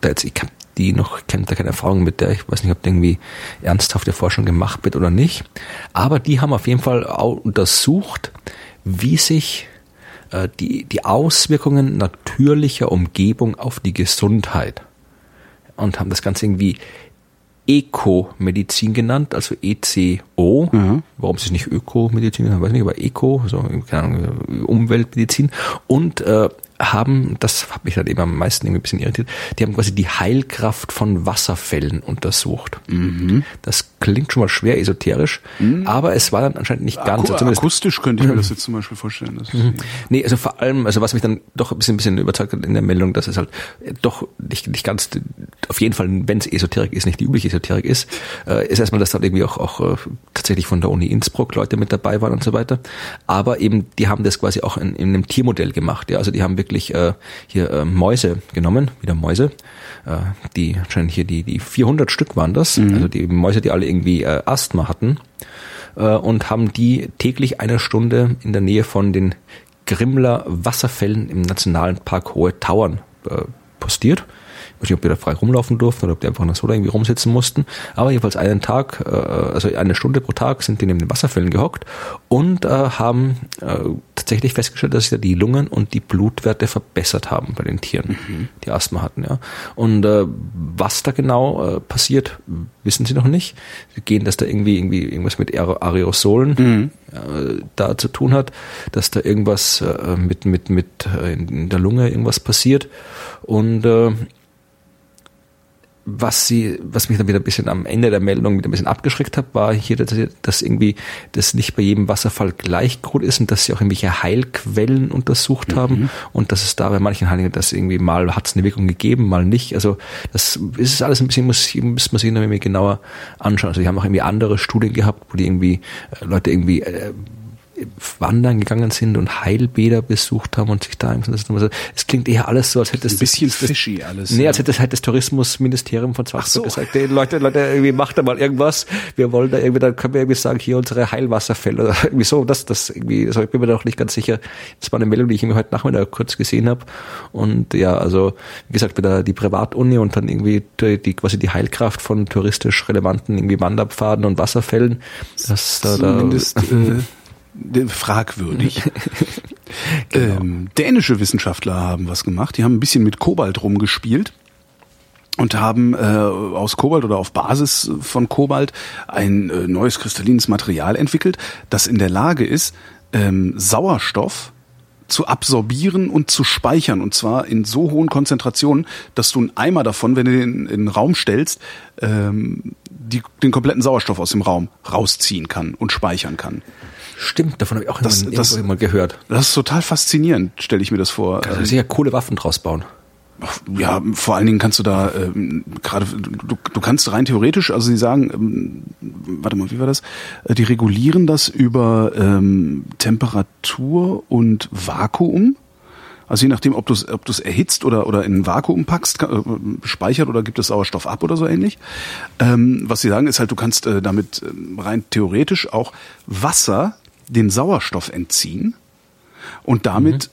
da jetzt, ich habe die noch, ich habe da keine Erfahrung mit der, ich weiß nicht, ob da irgendwie ernsthafte Forschung gemacht wird oder nicht. Aber die haben auf jeden Fall auch untersucht, wie sich äh, die, die Auswirkungen natürlicher Umgebung auf die Gesundheit und haben das Ganze irgendwie Eco-Medizin genannt, also ECO. Warum sie es nicht Ökomedizin genannt, weiß nicht, aber Eco, so, keine Ahnung, Umweltmedizin. Und äh, haben, das hat mich dann eben am meisten irgendwie ein bisschen irritiert, die haben quasi die Heilkraft von Wasserfällen untersucht. Das klingt schon mal schwer esoterisch, aber es war dann anscheinend nicht ganz.
Aku akustisch könnte ich mir das jetzt zum Beispiel vorstellen. Ist,
Nee, also vor allem, also was mich dann doch ein bisschen, ein bisschen überzeugt hat in der Meldung, dass es halt doch nicht, nicht ganz, auf jeden Fall, wenn es Esoterik ist, nicht die übliche Esoterik ist, äh, ist erstmal, dass da irgendwie auch, auch äh, tatsächlich von der Uni Innsbruck Leute mit dabei waren und so weiter. Aber eben, die haben das quasi auch in, in einem Tiermodell gemacht. Ja, also die haben wirklich äh, hier äh, Mäuse genommen, wieder Mäuse, äh, die anscheinend hier die, die 400 Stück waren das, also die Mäuse, die alle irgendwie äh, Asthma hatten. Äh, und haben die täglich eine Stunde in der Nähe von den Grimler Wasserfällen im Nationalen Park Hohe Tauern äh, postiert. Ich weiß nicht, ob die da frei rumlaufen durften oder ob die einfach nur so da irgendwie rumsitzen mussten. Aber jedenfalls einen Tag, äh, also eine Stunde pro Tag sind die neben den Wasserfällen gehockt und äh, haben äh, tatsächlich festgestellt, dass sich da die Lungen und die Blutwerte verbessert haben bei den Tieren, mhm. die Asthma hatten. Ja. Und äh, was da genau äh, passiert, wissen sie noch nicht. Sie gehen, dass da irgendwie irgendwie irgendwas mit Aerosolen mhm. äh, da zu tun hat, dass da irgendwas äh, mit mit mit äh, in der Lunge irgendwas passiert und äh, was sie, was mich dann wieder ein bisschen am Ende der Meldung wieder ein bisschen abgeschreckt hat, war hier, dass, dass irgendwie das nicht bei jedem Wasserfall gleich gut ist und dass sie auch irgendwelche Heilquellen untersucht mhm. haben und dass es da bei manchen Heiligen, dass irgendwie mal hat es eine Wirkung gegeben, mal nicht. Also das ist alles ein bisschen, muss, muss man sich noch irgendwie genauer anschauen. Also die haben auch irgendwie andere Studien gehabt, wo die irgendwie äh, Leute irgendwie äh, wandern gegangen sind und Heilbäder besucht haben und sich da es klingt eher alles so, als hätte es
ein bisschen das, fishy alles.
Nee, als hätte es halt das Tourismusministerium von Salzburg so. gesagt, hey, Leute, Leute, irgendwie macht da mal irgendwas. Wir wollen da irgendwie, dann können wir irgendwie sagen, hier unsere Heilwasserfälle oder irgendwie so, das, das irgendwie, also ich bin mir da auch nicht ganz sicher. Das war eine Meldung, die ich irgendwie heute Nachmittag kurz gesehen habe. Und ja, also, wie gesagt, wieder die Privatuni und dann irgendwie die, die quasi die Heilkraft von touristisch relevanten irgendwie Wanderpfaden und Wasserfällen. Das da, da,
fragwürdig. genau. ähm, dänische Wissenschaftler haben was gemacht. Die haben ein bisschen mit Kobalt rumgespielt und haben äh, aus Kobalt oder auf Basis von Kobalt ein äh, neues kristallines Material entwickelt, das in der Lage ist, ähm, Sauerstoff zu absorbieren und zu speichern und zwar in so hohen Konzentrationen, dass du einen Eimer davon, wenn du den in den Raum stellst, ähm, die, den kompletten Sauerstoff aus dem Raum rausziehen kann und speichern kann.
Stimmt, davon habe ich auch das, das, mal gehört.
Das ist total faszinierend, stelle ich mir das vor.
Kann sicher coole Waffen draus bauen.
Ja, vor allen Dingen kannst du da ähm, gerade du, du kannst rein theoretisch, also sie sagen, ähm, warte mal, wie war das? Äh, die regulieren das über ähm, Temperatur und Vakuum. Also je nachdem, ob du es ob du's erhitzt oder oder in ein Vakuum packst, äh, speichert oder gibt es Sauerstoff ab oder so ähnlich. Ähm, was sie sagen ist halt, du kannst äh, damit äh, rein theoretisch auch Wasser den Sauerstoff entziehen und damit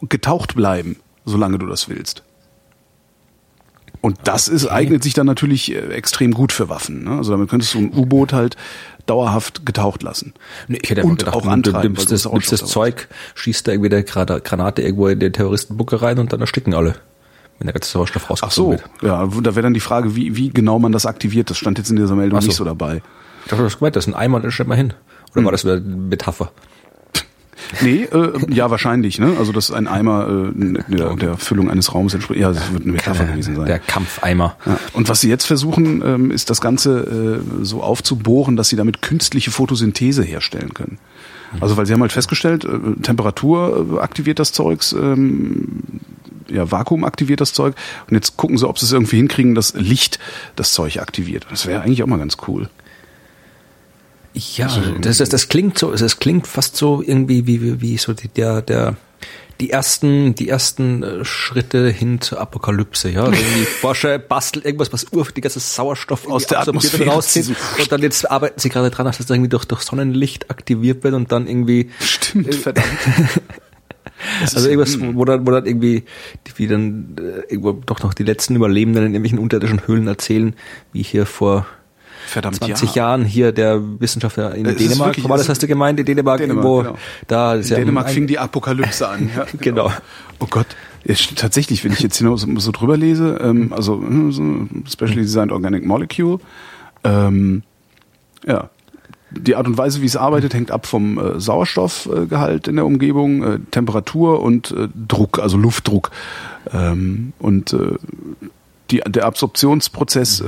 mhm. getaucht bleiben, solange du das willst. Und das okay. ist, eignet sich dann natürlich äh, extrem gut für Waffen. Ne? Also damit könntest du ein U-Boot halt dauerhaft getaucht lassen.
Nee, ich hätte und gedacht, auch antreiben, du nimmst das, nimmst das Zeug, schießt da irgendwie der Granate irgendwo in den Terroristenbucke rein und dann ersticken alle. Wenn der ganze Sauerstoff rausgezogen
Ach so, wird. ja, da wäre dann die Frage, wie, wie genau man das aktiviert. Das stand jetzt in dieser Meldung so. nicht so dabei.
Ich dachte, das gemeint, das ist ein Eimer und dann stellt man hin. Hm. war das wieder eine Metapher?
Nee, äh, ja, wahrscheinlich, ne? Also das ist ein Eimer äh, der, der Füllung eines Raumes entspricht. Ja, das wird eine Metapher gewesen sein.
Der Kampfeimer.
Ja. Und was sie jetzt versuchen, ähm, ist das Ganze äh, so aufzubohren, dass sie damit künstliche Photosynthese herstellen können. Also weil sie haben halt festgestellt, äh, Temperatur äh, aktiviert das Zeugs, ähm, ja, Vakuum aktiviert das Zeug. Und jetzt gucken sie, ob sie es irgendwie hinkriegen, dass Licht das Zeug aktiviert. Das wäre eigentlich auch mal ganz cool.
Ja, also, das, das, das klingt so, das klingt fast so irgendwie wie, wie, wie so die, der, der, die ersten, die ersten äh, Schritte hin zur Apokalypse, ja. Also die Forscher basteln irgendwas, was ur die ganze Sauerstoff
aus der Atmosphäre rauszieht.
Und dann jetzt arbeiten sie gerade dran, dass das irgendwie durch, durch Sonnenlicht aktiviert wird und dann irgendwie.
Stimmt, verdammt.
also irgendwas, wo dann, wo dann irgendwie, wie dann äh, irgendwo doch noch die letzten Überlebenden in irgendwelchen unterirdischen Höhlen erzählen, wie hier vor Verdammt, 20 ja. Jahren hier der Wissenschaftler in es Dänemark. Wirklich, was hast du gemeint? In Dänemark, Dänemark irgendwo genau.
da ist in ja Dänemark fing die Apokalypse an. Ja,
genau. genau.
Oh Gott. Tatsächlich, wenn ich jetzt hier so, so drüber lese, ähm, also hm, so Specially Designed Organic Molecule, ähm, ja, die Art und Weise, wie es arbeitet, hängt ab vom äh, Sauerstoffgehalt in der Umgebung, äh, Temperatur und äh, Druck, also Luftdruck. Ähm, und äh, die, der Absorptionsprozess äh,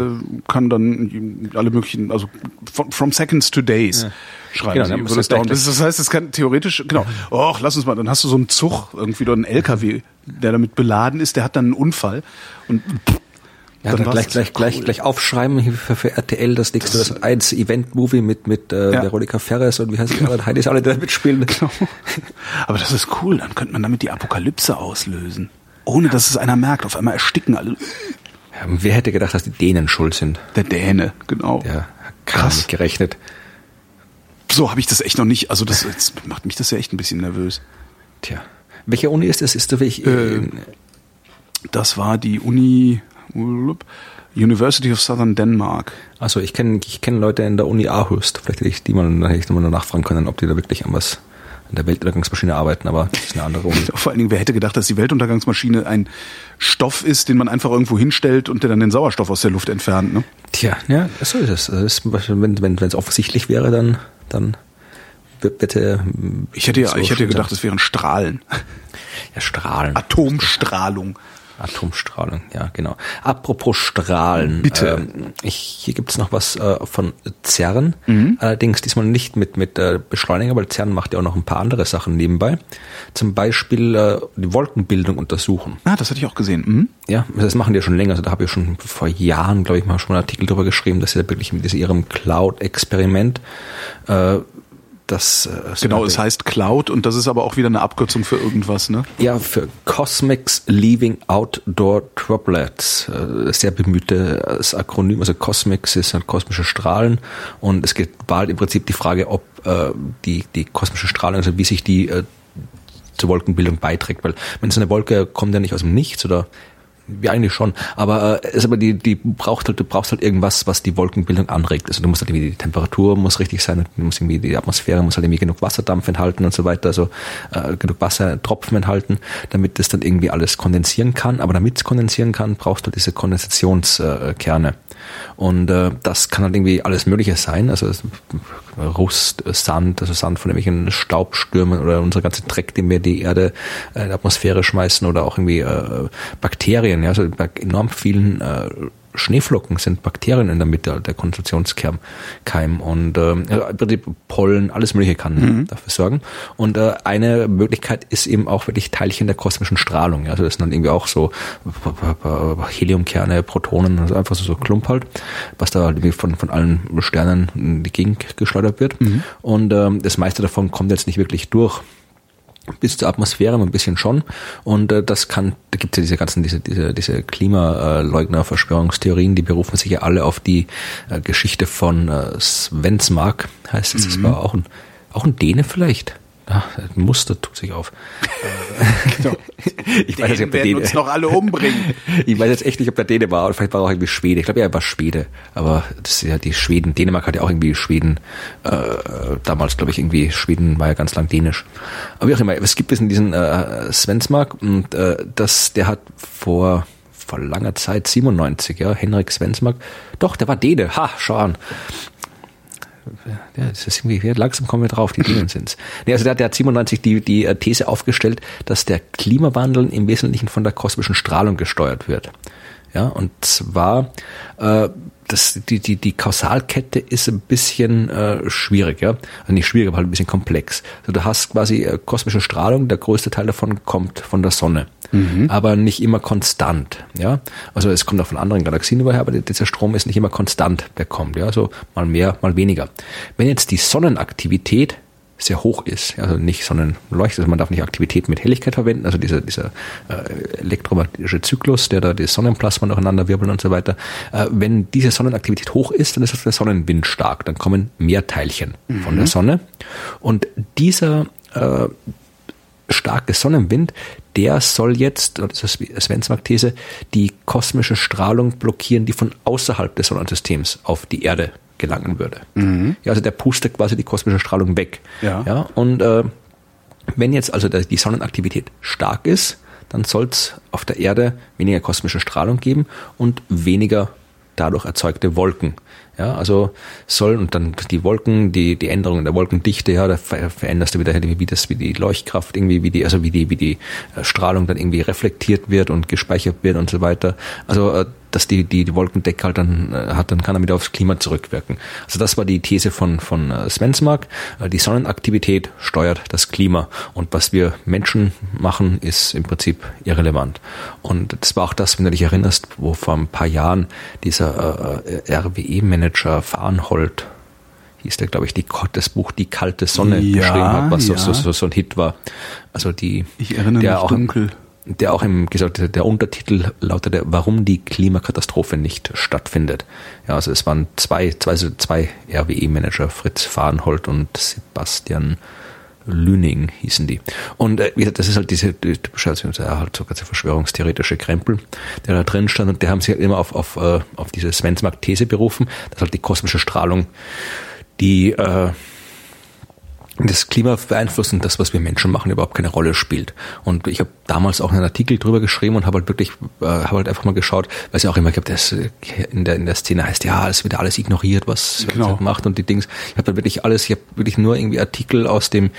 kann dann alle möglichen, also from, from seconds to days ja. schreiben genau, sie. Das, das, das, heißt, es kann theoretisch, genau, oh, lass uns mal, dann hast du so einen Zug, irgendwie oder einen LKW, der damit beladen ist, der hat dann einen Unfall und
ja, dann, dann gleich, gleich, cool. gleich, gleich aufschreiben für, für RTL das nächste, das, das eins Event-Movie mit, mit äh, ja. Veronika Ferres und wie heißt genau. Heidi alle, die da mitspielen. Genau.
Aber das ist cool, dann könnte man damit die Apokalypse auslösen. Ohne dass es einer merkt. Auf einmal ersticken alle.
Wer hätte gedacht, dass die Dänen schuld sind?
Der Däne, genau.
Der krass nicht gerechnet.
So habe ich das echt noch nicht. Also das jetzt macht mich das ja echt ein bisschen nervös.
Tja. Welche Uni ist das? Ist du welch,
äh, das war die Uni, University of Southern Denmark.
Also ich kenne ich kenn Leute in der Uni Aarhus, vielleicht hätte ich die mal, hätte ich mal nachfragen können, ob die da wirklich an was an der Weltuntergangsmaschine arbeiten, aber das ist eine andere Uni.
Vor allen Dingen, wer hätte gedacht, dass die Weltuntergangsmaschine ein Stoff ist, den man einfach irgendwo hinstellt und der dann den Sauerstoff aus der Luft entfernt, ne?
Tja, ja, so ist es. Also ist, wenn wenn es offensichtlich wäre, dann, dann bitte.
Ich hätte ja, so ich hätte gedacht, es wären Strahlen.
Ja, Strahlen.
Atomstrahlung.
Atomstrahlung, ja, genau. Apropos Strahlen.
Bitte.
Ähm, ich, hier gibt's noch was äh, von CERN. Mhm. Allerdings diesmal nicht mit, mit äh, Beschleuniger, weil CERN macht ja auch noch ein paar andere Sachen nebenbei. Zum Beispiel äh, die Wolkenbildung untersuchen.
Ah, das hatte ich auch gesehen. Mhm.
Ja, das machen die ja schon länger. Also da habe ich schon vor Jahren, glaube ich, mal schon einen Artikel darüber geschrieben, dass sie da wirklich mit ihrem Cloud-Experiment äh, das, äh,
genau, es heißt Cloud und das ist aber auch wieder eine Abkürzung für irgendwas, ne?
Ja, für Cosmics Leaving Outdoor Droplets. Äh, sehr bemühtes Akronym. Also Cosmics ist halt kosmische Strahlen und es geht bald im Prinzip die Frage, ob äh, die, die kosmische Strahlung, also wie sich die äh, zur Wolkenbildung beiträgt, weil wenn so eine Wolke kommt ja nicht aus dem Nichts oder ja, eigentlich schon. Aber äh, ist aber die, die braucht halt, du brauchst halt irgendwas, was die Wolkenbildung anregt. Also du musst halt irgendwie die Temperatur muss richtig sein, du musst irgendwie die Atmosphäre muss halt irgendwie genug Wasserdampf enthalten und so weiter, also äh, genug Wassertropfen enthalten, damit das dann irgendwie alles kondensieren kann. Aber damit es kondensieren kann, brauchst du diese Kondensationskerne. Und äh, das kann halt irgendwie alles Mögliche sein. Also Rust, Sand, also Sand von irgendwelchen Staubstürmen oder unser ganzer Dreck, den wir die Erde äh, in die Atmosphäre schmeißen oder auch irgendwie äh, Bakterien, ja, also bei enorm vielen äh, Schneeflocken sind Bakterien in der Mitte, der Konzentrationskeim und äh, also Pollen, alles Mögliche kann mhm. dafür sorgen. Und äh, eine Möglichkeit ist eben auch wirklich Teilchen der kosmischen Strahlung. Ja. Also das sind dann irgendwie auch so Heliumkerne, Protonen, also einfach so, so Klump halt, was da halt von, von allen Sternen in die Gegend geschleudert wird. Mhm. Und äh, das meiste davon kommt jetzt nicht wirklich durch bis zur Atmosphäre ein bisschen schon. Und äh, das kann, da gibt es ja diese ganzen, diese, diese, diese Klimaleugner-Verschwörungstheorien, die berufen sich ja alle auf die äh, Geschichte von äh, Svensmark, heißt es. Mhm. Das war auch ein, auch ein Däne vielleicht. Ja, ein Muster tut sich auf.
genau. Ich weiß jetzt, ob der Däne, uns noch alle umbringen.
ich weiß jetzt echt nicht, ob der Däne war oder vielleicht war er auch irgendwie Schwede. Ich glaube, er war Schwede. Aber das ist ja die Schweden. Dänemark hat ja auch irgendwie Schweden. Äh, damals, glaube ich, irgendwie Schweden war ja ganz lang dänisch. Aber wie auch immer, es gibt es in diesen äh, Svensmark und äh, das, der hat vor vor langer Zeit, 97, ja, Henrik Svensmark. Doch, der war Däne. Ha, schau an ja, das ist irgendwie, langsam kommen wir drauf, die Themen sind's. Nee, also der, der hat 97 die, die äh, These aufgestellt, dass der Klimawandel im Wesentlichen von der kosmischen Strahlung gesteuert wird. Ja, und zwar äh, das, die, die, die Kausalkette ist ein bisschen äh, schwierig, ja. Also nicht schwierig, aber halt ein bisschen komplex. Also du hast quasi äh, kosmische Strahlung, der größte Teil davon kommt von der Sonne. Mhm. Aber nicht immer konstant, ja. Also es kommt auch von anderen Galaxien überher, aber dieser Strom ist nicht immer konstant, der kommt, ja. Also mal mehr, mal weniger. Wenn jetzt die Sonnenaktivität sehr hoch ist. Also nicht Sonnenleuchte, also man darf nicht Aktivität mit Helligkeit verwenden, also dieser, dieser äh, elektromagnetische Zyklus, der da die Sonnenplasma durcheinander wirbeln und so weiter. Äh, wenn diese Sonnenaktivität hoch ist, dann ist das der Sonnenwind stark, dann kommen mehr Teilchen mhm. von der Sonne. Und dieser äh, starke Sonnenwind, der soll jetzt, das ist Svensmark-These, die kosmische Strahlung blockieren, die von außerhalb des Sonnensystems auf die Erde gelangen würde. Mhm. Ja, also der pustet quasi die kosmische Strahlung weg. Ja. ja und äh, wenn jetzt also die Sonnenaktivität stark ist, dann soll es auf der Erde weniger kosmische Strahlung geben und weniger dadurch erzeugte Wolken. Ja, also soll und dann die Wolken, die die Änderungen der Wolkendichte, ja, da veränderst du wieder wie das, wie die Leuchtkraft irgendwie, wie die, also wie die, wie die äh, Strahlung dann irgendwie reflektiert wird und gespeichert wird und so weiter. Also äh, dass die, die, die Wolkendecke halt dann äh, hat, dann kann er wieder aufs Klima zurückwirken. Also das war die These von, von Svensmark. Die Sonnenaktivität steuert das Klima und was wir Menschen machen, ist im Prinzip irrelevant. Und das war auch das, wenn du dich erinnerst, wo vor ein paar Jahren dieser äh, RWE-Manager Farnhold hieß der, glaube ich, die, das Buch Die kalte Sonne ja, geschrieben hat, was ja. so, so, so ein Hit war. Also die,
ich erinnere der mich auch, dunkel
der auch im gesagt der Untertitel lautete Warum die Klimakatastrophe nicht stattfindet. Ja, also es waren zwei zwei zwei RWE Manager Fritz Fahrenhold und Sebastian Lüning hießen die. Und äh, das ist halt diese typische, also halt so ganze verschwörungstheoretische Krempel, der da drin stand und der haben sich halt immer auf, auf, äh, auf diese Svensmark-These berufen, dass halt die kosmische Strahlung die äh, das Klima beeinflussen, das, was wir Menschen machen, überhaupt keine Rolle spielt. Und ich habe damals auch einen Artikel drüber geschrieben und habe halt wirklich, äh, habe halt einfach mal geschaut, weil es ja auch immer gibt, das in der in der Szene heißt, ja, es wird alles ignoriert, was genau. macht und die Dings. Ich habe halt wirklich alles, ich habe wirklich nur irgendwie Artikel aus dem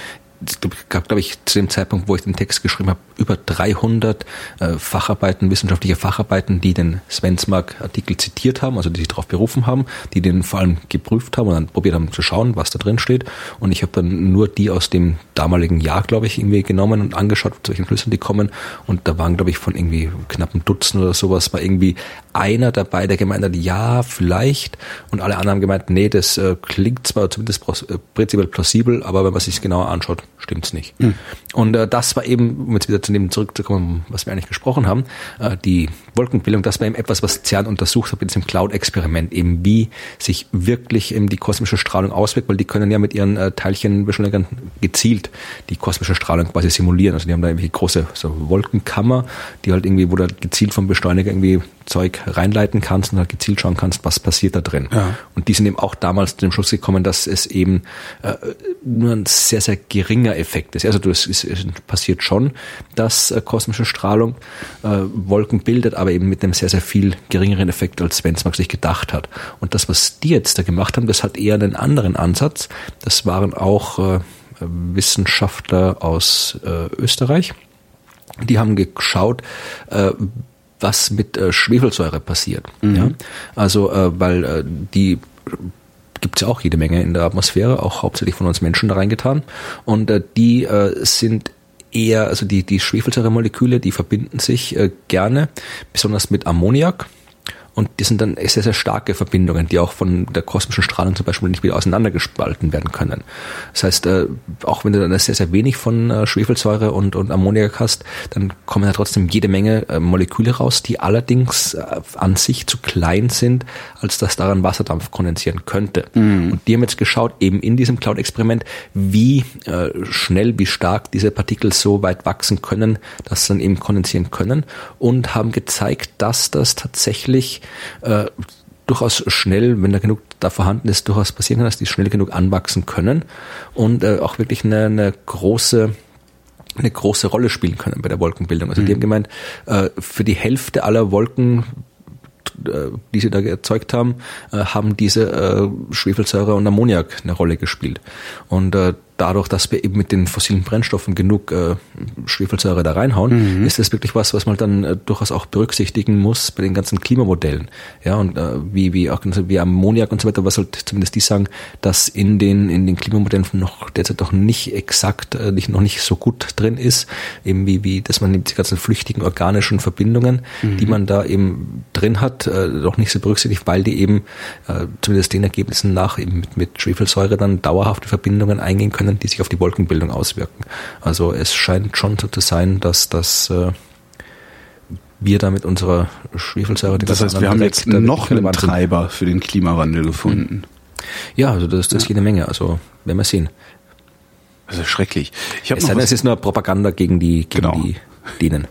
gab, glaube ich, zu dem Zeitpunkt, wo ich den Text geschrieben habe, über 300 äh, Facharbeiten, wissenschaftliche Facharbeiten, die den Svensmark-Artikel zitiert haben, also die sich darauf berufen haben, die den vor allem geprüft haben und dann probiert haben zu schauen, was da drin steht. Und ich habe dann nur die aus dem damaligen Jahr, glaube ich, irgendwie genommen und angeschaut, zu welchen Schlüssen die kommen. Und da waren, glaube ich, von irgendwie knappen Dutzend oder sowas, war irgendwie einer dabei, der gemeint hat, ja, vielleicht. Und alle anderen haben gemeint, nee, das äh, klingt zwar zumindest äh, prinzipiell plausibel, aber wenn man sich genauer anschaut, stimmt's nicht. Mhm. Und äh, das war eben, um jetzt wieder zu dem zurückzukommen, was wir eigentlich gesprochen haben, äh, die Wolkenbildung, das war eben etwas, was CERN untersucht hat in diesem Cloud-Experiment, eben wie sich wirklich eben die kosmische Strahlung auswirkt, weil die können ja mit ihren äh, Teilchenbeschleunigern gezielt die kosmische Strahlung quasi simulieren. Also die haben da irgendwie große so Wolkenkammer, die halt irgendwie, wo da gezielt vom Beschleuniger irgendwie Zeug reinleiten kannst und halt gezielt schauen kannst, was passiert da drin. Ja. Und die sind eben auch damals zu dem Schluss gekommen, dass es eben äh, nur ein sehr, sehr geringer Effekt ist. Also es, es, es passiert schon, dass äh, kosmische Strahlung äh, Wolken bildet, aber eben mit einem sehr, sehr viel geringeren Effekt, als Svensmark sich gedacht hat. Und das, was die jetzt da gemacht haben, das hat eher einen anderen Ansatz. Das waren auch äh, Wissenschaftler aus äh, Österreich. Die haben geschaut, äh, was mit äh, Schwefelsäure passiert. Mhm. Ja? Also äh, weil äh, die gibt's ja auch jede Menge in der Atmosphäre, auch hauptsächlich von uns Menschen da reingetan. Und äh, die äh, sind eher, also die, die Schwefelsäuremoleküle, die verbinden sich äh, gerne, besonders mit Ammoniak. Und die sind dann sehr, sehr starke Verbindungen, die auch von der kosmischen Strahlung zum Beispiel nicht wieder auseinandergespalten werden können. Das heißt, äh, auch wenn du dann sehr, sehr wenig von äh, Schwefelsäure und, und Ammoniak hast, dann kommen ja trotzdem jede Menge äh, Moleküle raus, die allerdings an sich zu klein sind, als dass daran Wasserdampf kondensieren könnte. Mhm. Und die haben jetzt geschaut, eben in diesem Cloud-Experiment, wie schnell, wie stark diese Partikel so weit wachsen können, dass sie dann eben kondensieren können und haben gezeigt, dass das tatsächlich äh, durchaus schnell, wenn da genug da vorhanden ist, durchaus passieren kann, dass die schnell genug anwachsen können und äh, auch wirklich eine, eine große eine große Rolle spielen können bei der Wolkenbildung. Also mhm. die haben gemeint, äh, für die Hälfte aller Wolken äh, die sie da erzeugt haben, äh, haben diese Schwefelsäure und Ammoniak eine Rolle gespielt. Und dadurch, dass wir eben mit den fossilen Brennstoffen genug äh, Schwefelsäure da reinhauen, mhm. ist das wirklich was, was man dann äh, durchaus auch berücksichtigen muss bei den ganzen Klimamodellen. Ja, und äh, wie, wie auch wie Ammoniak und so weiter, was halt zumindest die sagen, dass in den, in den Klimamodellen noch derzeit doch nicht exakt, äh, nicht, noch nicht so gut drin ist, eben wie, wie, dass man die ganzen flüchtigen organischen Verbindungen, mhm. die man da eben drin hat, äh, noch nicht so berücksichtigt, weil die eben äh, zumindest den Ergebnissen nach eben mit, mit Schwefelsäure dann dauerhafte Verbindungen eingehen können Mechanismen, die sich auf die Wolkenbildung auswirken. Also es scheint schon so zu sein, dass das äh, wir da mit unserer Schwefelsäure...
Das heißt, wir haben jetzt noch einen Treiber für den Klimawandel gefunden.
Ja, also das, das ist jede Menge. Also werden wir sehen.
Das ist schrecklich.
Ich es, sei, es ist nur Propaganda gegen die, gegen genau. die denen.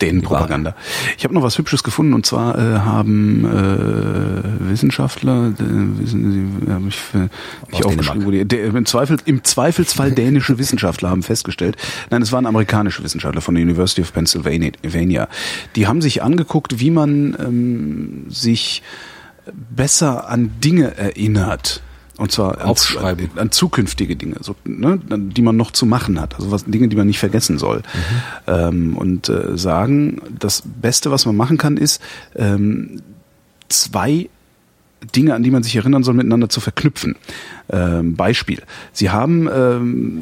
Denen Propaganda. Ich habe noch was Hübsches gefunden und zwar äh, haben äh, Wissenschaftler, äh, wissen Sie, habe ich, äh, ich aufgeschrieben, wo die, der, im, Zweifel, im Zweifelsfall dänische Wissenschaftler haben festgestellt, nein, es waren amerikanische Wissenschaftler von der University of Pennsylvania. Die haben sich angeguckt, wie man ähm, sich besser an Dinge erinnert und zwar
aufschreiben.
An, an zukünftige Dinge, so, ne, die man noch zu machen hat. Also was, Dinge, die man nicht vergessen soll. Mhm. Ähm, und äh, sagen, das Beste, was man machen kann, ist ähm, zwei Dinge, an die man sich erinnern soll, miteinander zu verknüpfen. Ähm, Beispiel. Sie haben ähm,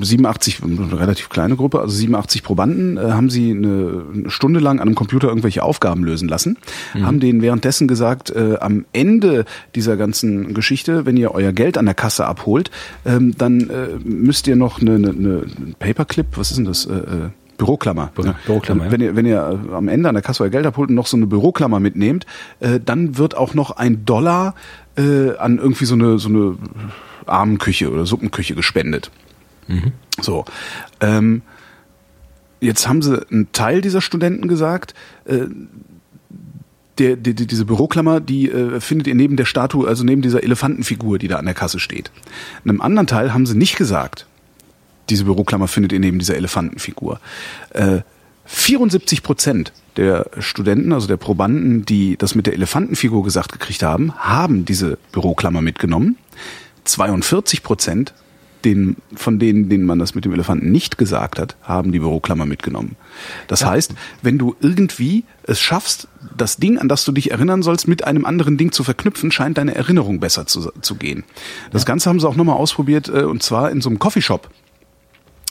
87, eine relativ kleine Gruppe, also 87 Probanden, äh, haben sie eine, eine, Stunde lang an einem Computer irgendwelche Aufgaben lösen lassen, mhm. haben denen währenddessen gesagt, äh, am Ende dieser ganzen Geschichte, wenn ihr euer Geld an der Kasse abholt, ähm, dann äh, müsst ihr noch eine, eine, eine Paperclip, was ist denn das? Äh, äh Büroklammer.
Bü Büroklammer
ja. Wenn ihr, wenn ihr äh, am Ende an der Kasse euer Geld abholt und noch so eine Büroklammer mitnehmt, äh, dann wird auch noch ein Dollar äh, an irgendwie so eine, so eine Armenküche oder Suppenküche gespendet. So. Ähm, jetzt haben sie einen Teil dieser Studenten gesagt, äh, der, die, die, diese Büroklammer, die äh, findet ihr neben der Statue, also neben dieser Elefantenfigur, die da an der Kasse steht. In einem anderen Teil haben sie nicht gesagt, diese Büroklammer findet ihr neben dieser Elefantenfigur. Äh, 74 Prozent der Studenten, also der Probanden, die das mit der Elefantenfigur gesagt gekriegt haben, haben diese Büroklammer mitgenommen. 42 Prozent den, von denen, denen man das mit dem Elefanten nicht gesagt hat, haben die Büroklammer mitgenommen. Das heißt, wenn du irgendwie es schaffst, das Ding, an das du dich erinnern sollst, mit einem anderen Ding zu verknüpfen, scheint deine Erinnerung besser zu, zu gehen. Das Ganze haben sie auch nochmal ausprobiert, äh, und zwar in so einem Coffeeshop.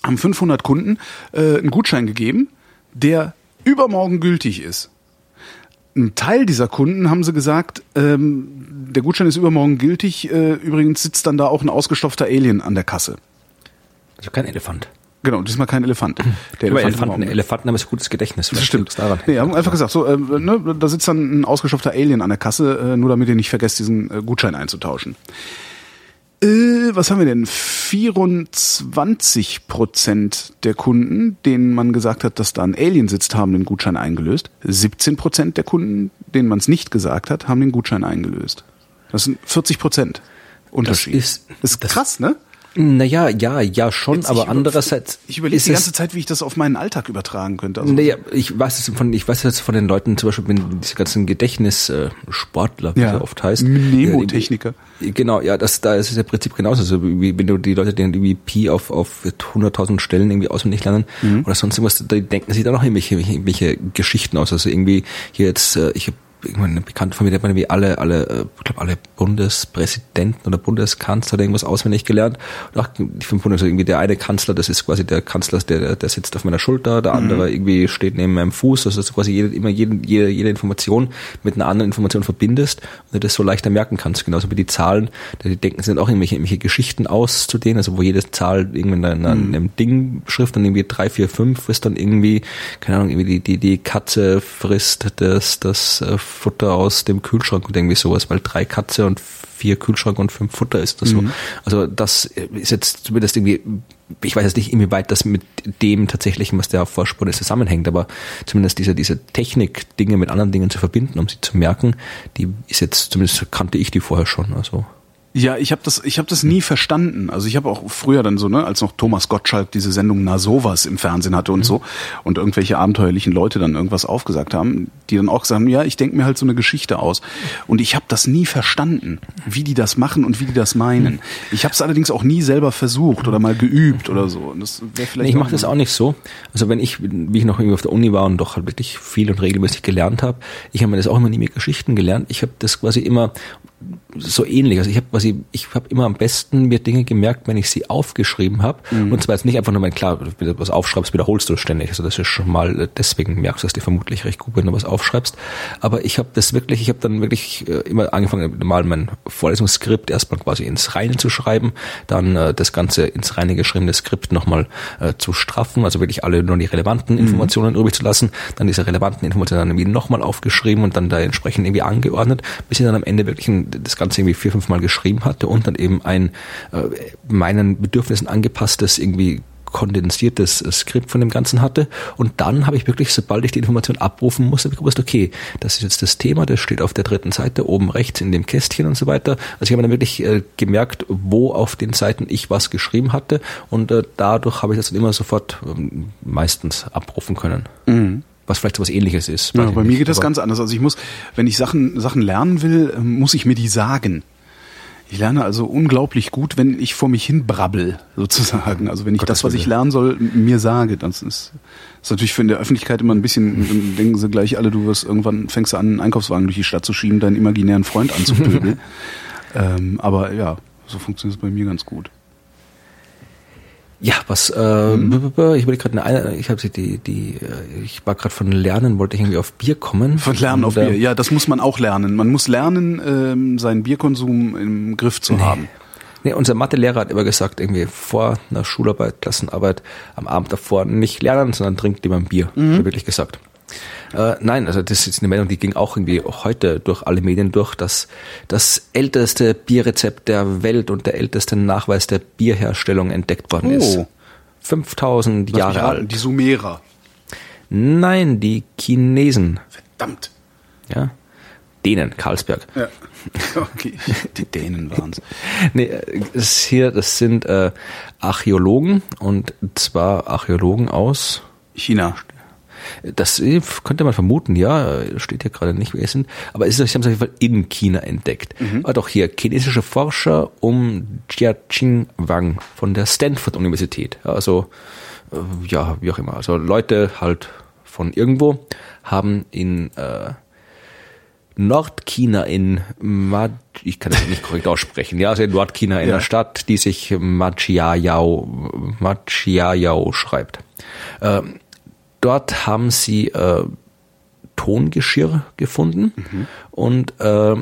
Haben 500 Kunden äh, einen Gutschein gegeben, der übermorgen gültig ist. Ein Teil dieser Kunden haben sie gesagt, ähm, der Gutschein ist übermorgen gültig. Äh, übrigens sitzt dann da auch ein ausgestopfter Alien an der Kasse.
Also kein Elefant.
Genau, diesmal kein Elefant. Der
Aber
Elefant
Elefanten, Elefanten haben ein gutes Gedächtnis.
das stimmt.
Daran.
Nee, haben einfach gesagt, so, äh, ne, da sitzt dann ein ausgestopfter Alien an der Kasse, äh, nur damit ihr nicht vergesst, diesen äh, Gutschein einzutauschen. Äh, was haben wir denn? 24 Prozent der Kunden, denen man gesagt hat, dass da ein Alien sitzt, haben den Gutschein eingelöst. 17 Prozent der Kunden, denen man es nicht gesagt hat, haben den Gutschein eingelöst. Das sind 40 Prozent Unterschied.
ist-
das ist
das-
krass, ne?
Naja, ja, ja schon,
Jetzt,
aber
ich-
andererseits.
Ich überlege die ganze Zeit, wie ich das auf meinen Alltag übertragen könnte. Also,
Naja, ich weiß es von, ich weiß jetzt von den Leuten, zum Beispiel, wenn diese ganzen Gedächtnissportler, wie
Ja.
es oft heißt.
Mnemotechniker.
Genau, ja, das, da ist es im Prinzip genauso. Also, wie, wenn du die Leute, die irgendwie Pi auf, auf 100.000 Stellen irgendwie auswendig lernen
Mhm.
oder sonst irgendwas, die denken sich dann auch irgendwelche, irgendwelche Geschichten aus. Also irgendwie hier jetzt, äh, ich habe irgendwann eine Bekannte von mir, der hat irgendwie alle, alle, äh, ich glaube alle Bundespräsidenten oder Bundeskanzler oder irgendwas auswendig gelernt. Und auch die fünf Bundes, also irgendwie der eine Kanzler, das ist quasi der Kanzler, der, der sitzt auf meiner Schulter, der andere irgendwie steht neben meinem Fuß, also dass du quasi jede, immer jede, jede, jede Information mit einer anderen Information verbindest und du das so leichter merken kannst. Genauso wie die Zahlen, die denken sind auch irgendwelche, irgendwelche Geschichten aus zu denen, also wo jede Zahl irgendwie in einer, in einem Ding Schrift dann irgendwie drei, vier, fünf ist dann irgendwie, keine Ahnung, irgendwie die, die, die Katze frisst das, das äh, Futter aus dem Kühlschrank und irgendwie sowas, weil drei Katze und vier Kühlschrank und fünf Futter ist das so. Also das ist jetzt zumindest irgendwie, ich weiß jetzt nicht, inwieweit das mit dem tatsächlichen, was der Vorspur ist, zusammenhängt, aber zumindest diese, diese Technik, Dinge mit anderen Dingen zu verbinden, um sie zu merken, die ist jetzt, zumindest kannte ich die vorher schon. Also
Ja, ich habe das, ich habe das nie verstanden. Also ich habe auch früher dann so, ne, als noch Thomas Gottschalk diese Sendung Na sowas im Fernsehen hatte und so und irgendwelche abenteuerlichen Leute dann irgendwas aufgesagt haben, die dann auch gesagt haben, ja, ich denke mir halt so eine Geschichte aus. Und ich habe das nie verstanden, wie die das machen und wie die das meinen. Ich habe es allerdings auch nie selber versucht oder mal geübt oder so. Und das wäre vielleicht
Nee, ich mache das auch nicht so. Also wenn ich, wie ich noch irgendwie auf der Uni war und doch halt wirklich viel und regelmäßig gelernt habe, ich habe mir das auch immer nie mit Geschichten gelernt. Ich habe das quasi immer so ähnlich. Also ich habe quasi, ich habe immer am besten mir Dinge gemerkt, wenn ich sie aufgeschrieben habe. Und zwar jetzt nicht einfach nur, mein klar, wenn du was aufschreibst, wiederholst du es ständig. Also das ist schon mal, äh, deswegen merkst du es dir vermutlich recht gut, wenn du was aufschreibst. Aber ich habe das wirklich, ich habe dann wirklich äh, immer angefangen, mal mein Vorlesungsskript erstmal quasi ins Reine zu schreiben, dann äh, das Ganze ins reine geschriebene Skript nochmal äh, zu straffen, also wirklich alle nur die relevanten Informationen übrig zu lassen, dann diese relevanten Informationen dann irgendwie nochmal aufgeschrieben und dann da entsprechend irgendwie angeordnet, bis ich dann am Ende wirklich ein, das Ganze irgendwie vier, fünf Mal geschrieben hatte und dann eben ein äh, meinen Bedürfnissen angepasstes irgendwie kondensiertes äh, Skript von dem Ganzen hatte. Und dann habe ich wirklich, sobald ich die Information abrufen musste, habe ich gewusst, okay, das ist jetzt das Thema, das steht auf der dritten Seite, oben rechts in dem Kästchen und so weiter. Also ich habe dann wirklich äh, gemerkt, wo auf den Seiten ich was geschrieben hatte und äh, dadurch habe ich das dann immer sofort ähm, meistens abrufen können. Was vielleicht so was ähnliches ist.
Ja, bei mir geht das ganz anders. Also ich muss, wenn ich Sachen, Sachen lernen will, ähm, muss ich mir die sagen. Ich lerne also unglaublich gut, wenn ich vor mich hin brabbel, sozusagen. Also wenn ich
Gottes
das, was ich lernen soll, mir sage. Das ist, ist natürlich für in der Öffentlichkeit immer ein bisschen, dann denken sie gleich alle, du wirst irgendwann fängst du an, einen Einkaufswagen durch die Stadt zu schieben, deinen imaginären Freund anzupöbeln. ähm, aber ja, so funktioniert es bei mir ganz gut.
Ja, was, äh,
Mhm.
ich wollte gerade eine, ich habe die, die, äh, ich war gerade von Lernen, wollte ich irgendwie auf Bier kommen.
Von Lernen auf Bier. Ja, das muss man auch lernen. Man muss lernen, ähm, seinen Bierkonsum im Griff zu haben.
Nee, unser Mathelehrer hat immer gesagt, irgendwie vor einer Schularbeit, Klassenarbeit, am Abend davor nicht lernen, sondern trinkt immer ein Bier.
Mhm.
Hat er wirklich gesagt. Äh, nein, also das ist jetzt eine Meldung, die ging auch irgendwie heute durch alle Medien durch, dass das älteste Bierrezept der Welt und der älteste Nachweis der Bierherstellung entdeckt worden ist.
Oh.
5000
Lass
Jahre alt.
Die Sumerer.
Nein, die Chinesen.
Verdammt.
Ja. Denen, Karlsberg.
Ja. Okay. Die Dänen waren's.
Nee, äh, das hier, das sind äh, Archäologen und zwar Archäologen aus
China.
Das äh, könnte man vermuten, ja, steht hier gerade nicht, wer es sind. Aber es ist, sie haben es auf jeden Fall in China entdeckt. Aber doch hier chinesische Forscher um Jiaqing Wang von der Stanford Universität. Also, äh, ja, wie auch immer. Also Leute halt von irgendwo haben in äh, Nordchina in Mad, ich kann das nicht korrekt aussprechen, ja, also in Nordchina in
Ja.
einer Stadt, die sich Machiayao, Machiayao schreibt. Ähm, dort haben sie äh, Tongeschirr gefunden und äh,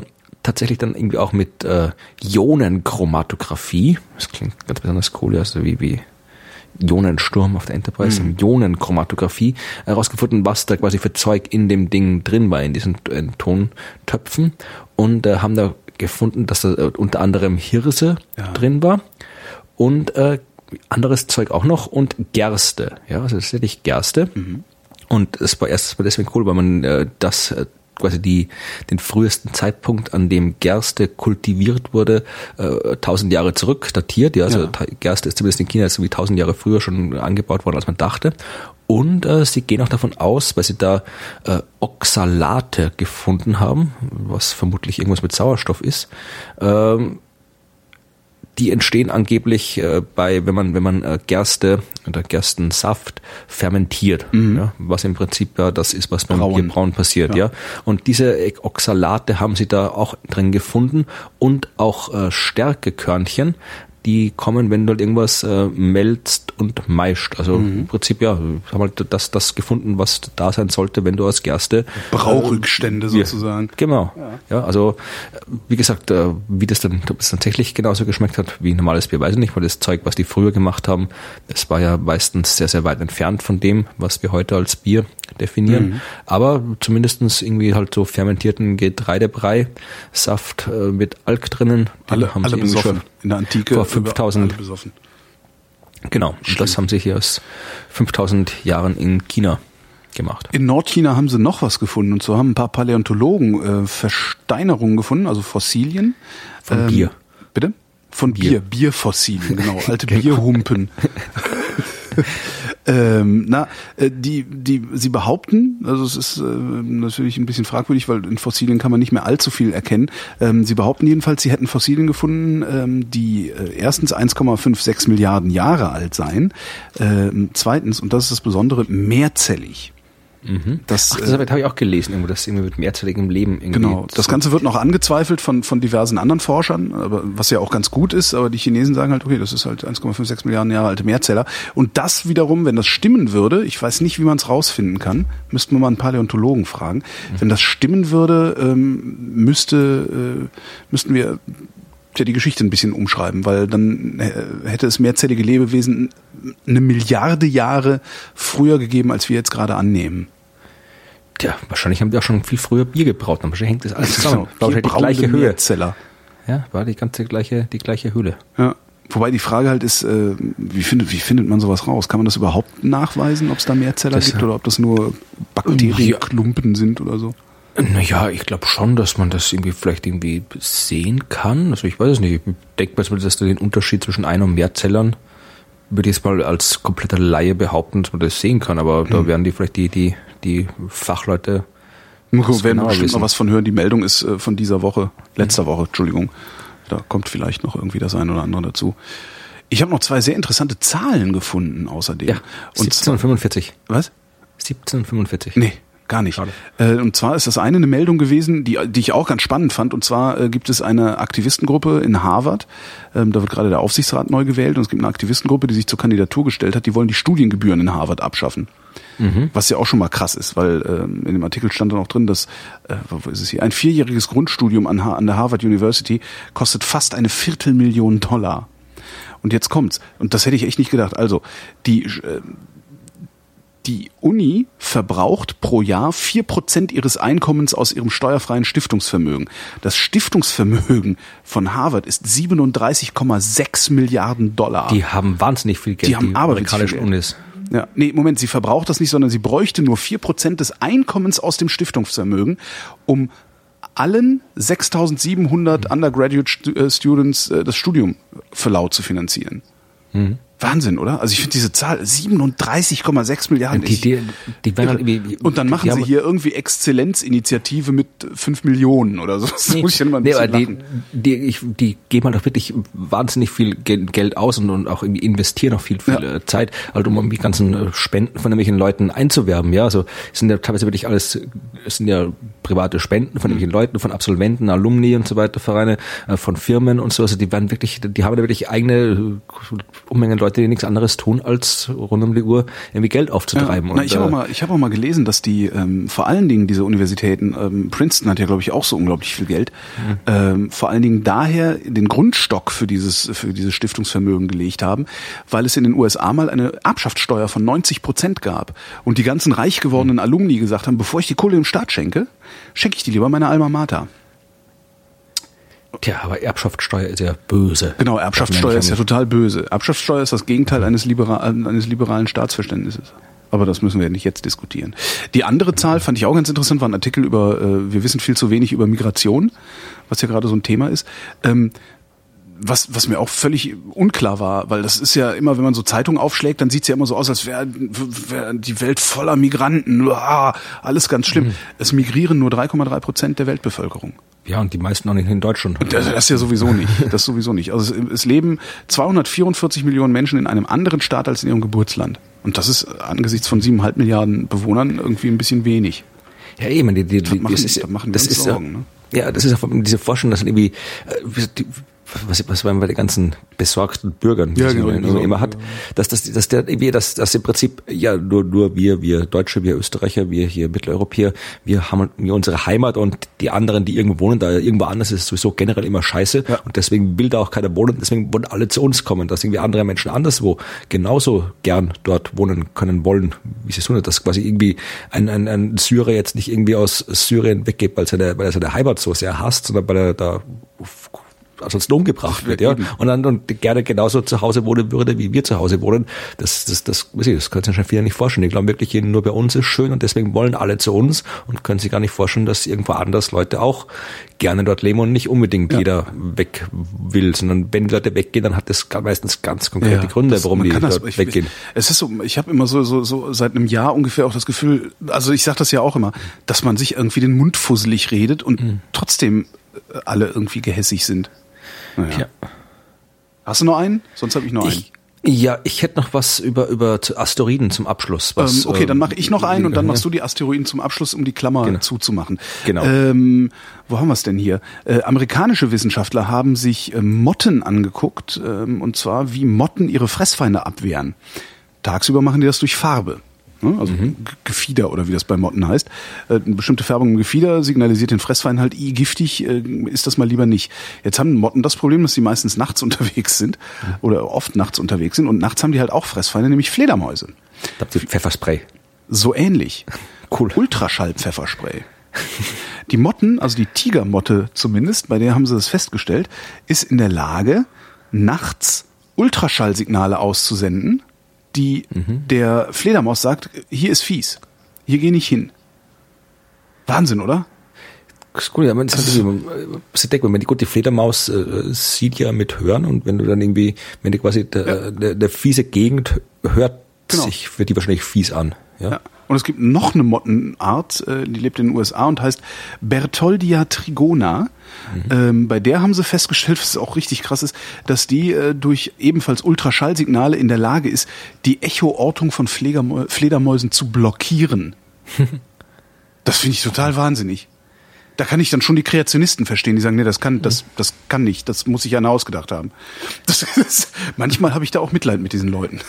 tatsächlich dann irgendwie auch mit äh, Ionenchromatographie, das klingt ganz besonders cool, also wie, wie Ionensturm auf der Enterprise, Ionenchromatographie herausgefunden, was da quasi für Zeug in dem Ding drin war, in diesen äh, Tontöpfen. Und äh, haben da gefunden, dass da äh, unter anderem Hirse
Ja.
drin war. Und äh, anderes Zeug auch noch und Gerste, ja, also tatsächlich Gerste. Und es war erst deswegen cool, weil man äh, das äh, quasi die den frühesten Zeitpunkt, an dem Gerste kultiviert wurde, äh, 1000 Jahre zurück datiert. Ja, also
Ja.
Gerste ist zumindest in China so wie 1000 Jahre früher schon angebaut worden, als man dachte. Und äh, sie gehen auch davon aus, weil sie da äh, Oxalate gefunden haben, was vermutlich irgendwas mit Sauerstoff ist, ähm, die entstehen angeblich äh, bei, wenn man, wenn man äh, Gerste oder Gerstensaft fermentiert, ja, was im Prinzip ja das ist, was beim
Brauen.
Bierbrauen passiert, ja.
Ja.
Und diese Oxalate haben sie da auch drin gefunden und auch äh, Stärkekörnchen, die kommen, wenn du halt irgendwas äh, melzt und meischt. Also im Prinzip ja, haben halt das, das gefunden, was da sein sollte, wenn du aus Gerste
Brauchrückstände
wir-
sozusagen.
Genau. Ja. also äh, wie gesagt, äh, wie das dann ob es tatsächlich genauso geschmeckt hat wie normales Bier, weiß ich nicht, weil das Zeug, was die früher gemacht haben, das war ja meistens sehr, sehr weit entfernt von dem, was wir heute als Bier definieren.
Mhm.
Aber zumindestens irgendwie halt so fermentierten Getreidebrei, Saft äh, mit Alk drinnen,
Alle,
haben
alle besoffen. In der Antike.
vor 5000
alle besoffen.
Genau, und das haben sie hier aus 5000 Jahren in China gemacht.
In Nordchina haben sie noch was gefunden und so haben ein paar Paläontologen äh, Versteinerungen gefunden, also Fossilien.
Von Bier.
Bitte? Von Bier,
Bier.
Bierfossilien, genau, alte Bierhumpen. ähm, na, äh, die, die, sie behaupten, also es ist äh, natürlich ein bisschen fragwürdig, weil in Fossilien kann man nicht mehr allzu viel erkennen. Ähm, sie behaupten jedenfalls, sie hätten Fossilien gefunden, ähm, die äh, erstens 1,56 Milliarden Jahre alt seien, ähm, zweitens, und das ist das Besondere, mehrzellig. Das,
Ach,
äh,
das habe ich auch gelesen, irgendwo, das irgendwie mit mehrzelligem Leben irgendwie.
Genau, das Ganze wird noch angezweifelt von, von diversen anderen Forschern, aber was ja auch ganz gut ist, aber die Chinesen sagen halt, okay, das ist halt 1,56 Milliarden Jahre alte Mehrzeller. Und das wiederum, wenn das stimmen würde, ich weiß nicht, wie man es rausfinden kann, müssten wir mal einen Paläontologen fragen, wenn das stimmen würde, ähm, müsste, äh, müssten wir ja die Geschichte ein bisschen umschreiben, weil dann äh, hätte es mehrzellige Lebewesen eine Milliarde Jahre früher gegeben, als wir jetzt gerade annehmen.
Tja, wahrscheinlich haben die auch schon viel früher Bier gebraut. Dann wahrscheinlich hängt das alles zusammen. War die gleiche Höhe.
Mehrzeller.
Ja, war die ganze gleiche, die gleiche Höhle.
Ja. Wobei die Frage halt ist, äh, wie, findet, wie findet man sowas raus? Kann man das überhaupt nachweisen, ob es da Mehrzeller
Das,
gibt
äh,
oder ob das nur Bakterienklumpen sind oder so?
Naja, ich glaube schon, dass man das irgendwie vielleicht irgendwie sehen kann. Also ich weiß es nicht. Ich denke mal, dass du den Unterschied zwischen Ein- und Mehrzellern würde ich jetzt mal als kompletter Laie behaupten, dass man das sehen kann. Aber da
Hm.
werden die vielleicht die, die, die Fachleute
Wir
Das
werden
genauer
bestimmt
wissen.
noch was von hören. Die Meldung ist äh, von dieser Woche, letzter Woche, Entschuldigung. Da kommt vielleicht noch irgendwie das eine oder andere dazu. Ich habe noch zwei sehr interessante Zahlen gefunden außerdem.
Ja,
Und zwar,
1745.
was?
1745.
Nee, gar nicht. Äh, und zwar ist das eine eine Meldung gewesen, die, die ich auch ganz spannend fand. Und zwar äh, gibt es eine Aktivistengruppe in Harvard. Ähm, da wird gerade der Aufsichtsrat neu gewählt. Und es gibt eine Aktivistengruppe, die sich zur Kandidatur gestellt hat. Die wollen die Studiengebühren in Harvard abschaffen. Was ja auch schon mal krass ist, weil ähm, in dem Artikel stand dann auch drin, dass äh, wo ist es hier? ein vierjähriges Grundstudium an, Ha- an der Harvard University kostet fast eine Viertelmillion Dollar. Und jetzt kommt's. Und das hätte ich echt nicht gedacht. Also, die, äh, die Uni verbraucht pro Jahr vier Prozent ihres Einkommens aus ihrem steuerfreien Stiftungsvermögen. Das Stiftungsvermögen von Harvard ist 37,6 Milliarden Dollar.
Die haben wahnsinnig viel Geld,
Die haben viel
amerikanischen Unis.
Ja, nee, Moment, sie verbraucht das nicht, sondern sie bräuchte nur vier Prozent des Einkommens aus dem Stiftungsvermögen, um allen 6700 Undergraduate Stu- äh, Students äh, das Studium für laut zu finanzieren. Wahnsinn, oder? Also ich finde diese Zahl 37,6 Milliarden.
Die, die, die werden irgendwie,
und dann machen
die
sie
haben-
hier irgendwie Exzellenzinitiative mit 5 Millionen oder so. Das muss ich dann mal ein
nee, aber die, die, ich, die geben halt auch wirklich wahnsinnig viel Ge- Geld aus und, und auch irgendwie investieren auch viel, viel
Ja.
äh, Zeit, halt um irgendwie ganzen äh, Spenden von irgendwelchen Leuten einzuwerben. Ja, also es sind ja teilweise wirklich alles, es sind ja private Spenden von irgendwelchen Leuten, von Absolventen, Alumni und so weiter, Vereine, äh, von Firmen und so. Also die werden wirklich, die haben da wirklich eigene Unmengen Leute, die nichts anderes tun, als rund um die Uhr irgendwie Geld aufzutreiben.
Ja, na, ich habe
äh,
auch mal, ich habe auch mal gelesen, dass die ähm, vor allen Dingen diese Universitäten, ähm, Princeton hat ja glaube ich auch so unglaublich viel Geld, ähm, vor allen Dingen daher den Grundstock für dieses für dieses Stiftungsvermögen gelegt haben, weil es in den USA mal eine Erbschaftssteuer von 90 Prozent gab und die ganzen reich gewordenen Alumni gesagt haben, bevor ich die Kohle dem Staat schenke, schenke ich die lieber meiner Alma Mater.
Tja, aber Erbschaftssteuer ist ja böse.
Genau, Erbschaftssteuer ist ja total böse. Erbschaftssteuer ist das Gegenteil eines, libera eines liberalen Staatsverständnisses. Aber das müssen wir nicht jetzt diskutieren. Die andere Zahl fand ich auch ganz interessant, war ein Artikel über, äh, wir wissen viel zu wenig über Migration, was ja gerade so ein Thema ist. Ähm, was, was mir auch völlig unklar war, weil das ist ja immer, wenn man so Zeitungen aufschlägt, dann sieht's ja immer so aus, als wäre wär die Welt voller Migranten. Uah, alles ganz schlimm. Es migrieren nur 3,3 Prozent der Weltbevölkerung.
Ja, und die meisten auch nicht in Deutschland.
Das, das ja sowieso nicht. Das sowieso nicht. Also es, es leben 244 Millionen Menschen in einem anderen Staat als in ihrem Geburtsland. Und das ist angesichts von siebeneinhalb Milliarden Bewohnern irgendwie ein bisschen wenig.
Ja, eben, die, die, die,
machen-
das ist,
da machen wir
das
uns
ist
Sorgen,
ja,
ne?
ja, das ist auch diese Vorstellung, dass irgendwie, äh, die, was, was man bei den ganzen besorgten Bürgern
Ja,
die
genau,
man
genau.
immer hat, dass, dass, dass der dass, dass im Prinzip, ja, nur, nur wir, wir Deutsche, wir Österreicher, wir hier Mitteleuropäer, wir haben wir unsere Heimat und die anderen, die irgendwo wohnen, da irgendwo anders ist sowieso generell immer scheiße
Ja.
und deswegen will da auch keiner wohnen, deswegen wollen alle zu uns kommen, dass irgendwie andere Menschen anderswo genauso gern dort wohnen können wollen, wie sie es tun, dass quasi irgendwie ein, ein, ein Syrer jetzt nicht irgendwie aus Syrien weggeht, weil seine, weil er seine Heimat so sehr hasst, sondern weil er da ansonsten umgebracht wird, ja. Und dann und gerne genauso zu Hause wohnen würde, wie wir zu Hause wohnen. Das, das, das, weiß ich, das können sich schon viele nicht vorstellen. Die glauben wirklich, nur bei uns ist schön und deswegen wollen alle zu uns und können sich gar nicht vorstellen, dass irgendwo anders Leute auch gerne dort leben und nicht unbedingt jeder weg will, sondern wenn die Leute weggehen, dann hat das meistens ganz konkrete Gründe,
das-
warum die
das- ich,
weggehen.
Es ist so, ich habe immer so, so, so seit einem Jahr ungefähr auch das Gefühl, also ich sage das ja auch immer, dass man sich irgendwie den Mund fusselig redet und
Mhm.
trotzdem äh, alle irgendwie gehässig sind. Naja.
Ja.
Hast du noch einen? Sonst habe ich noch einen.
Ich, ja, ich hätte noch was über, über Asteroiden zum Abschluss. Was,
ähm, okay, dann
ähm,
mache ich noch einen und dann machst du die Asteroiden zum Abschluss, um die Klammer
Genau.
zuzumachen.
Genau.
Ähm, wo haben wir es denn hier? Äh, amerikanische Wissenschaftler haben sich äh, Motten angeguckt, ähm, und zwar wie Motten ihre Fressfeinde abwehren. Tagsüber machen die das durch Farbe. Ne? Also
Mhm.
Gefieder oder wie das bei Motten heißt. Äh, eine bestimmte Färbung im Gefieder signalisiert den Fressfeind halt, i giftig äh, ist das mal lieber nicht. Jetzt haben Motten das Problem, dass sie meistens nachts unterwegs sind oder oft nachts unterwegs sind und nachts haben die halt auch Fressfeinde, nämlich Fledermäuse.
Da habt ihr Pfefferspray.
So ähnlich.
Cool.
Ultraschallpfefferspray. Die Motten, also die Tigermotte zumindest, bei der haben sie das festgestellt, ist in der Lage, nachts Ultraschallsignale auszusenden, die der Fledermaus sagt, hier ist fies. Hier geh nicht hin. Wahnsinn, oder?
Das ist gut, ja, man ist halt irgendwie, sie denkt, man die gute Fledermaus äh, sieht ja mit Hören und wenn du dann irgendwie, wenn die quasi der, der, der fiese Gegend hört
Genau.
sich für die wahrscheinlich fies an. Ja.
Ja. Und es gibt noch eine Mottenart, äh, die lebt in den USA und heißt Bertholdia trigona. Ähm, bei der haben sie festgestellt, was auch richtig krass ist, dass die äh, durch ebenfalls Ultraschallsignale in der Lage ist, die Echoortung von Fledermäu Fledermäusen zu blockieren. das finde ich total wahnsinnig. Da kann ich dann schon die Kreationisten verstehen, die sagen, nee, das kann, das, das kann nicht, das muss sich einer ausgedacht haben. Das ist, manchmal habe ich da auch Mitleid mit diesen Leuten.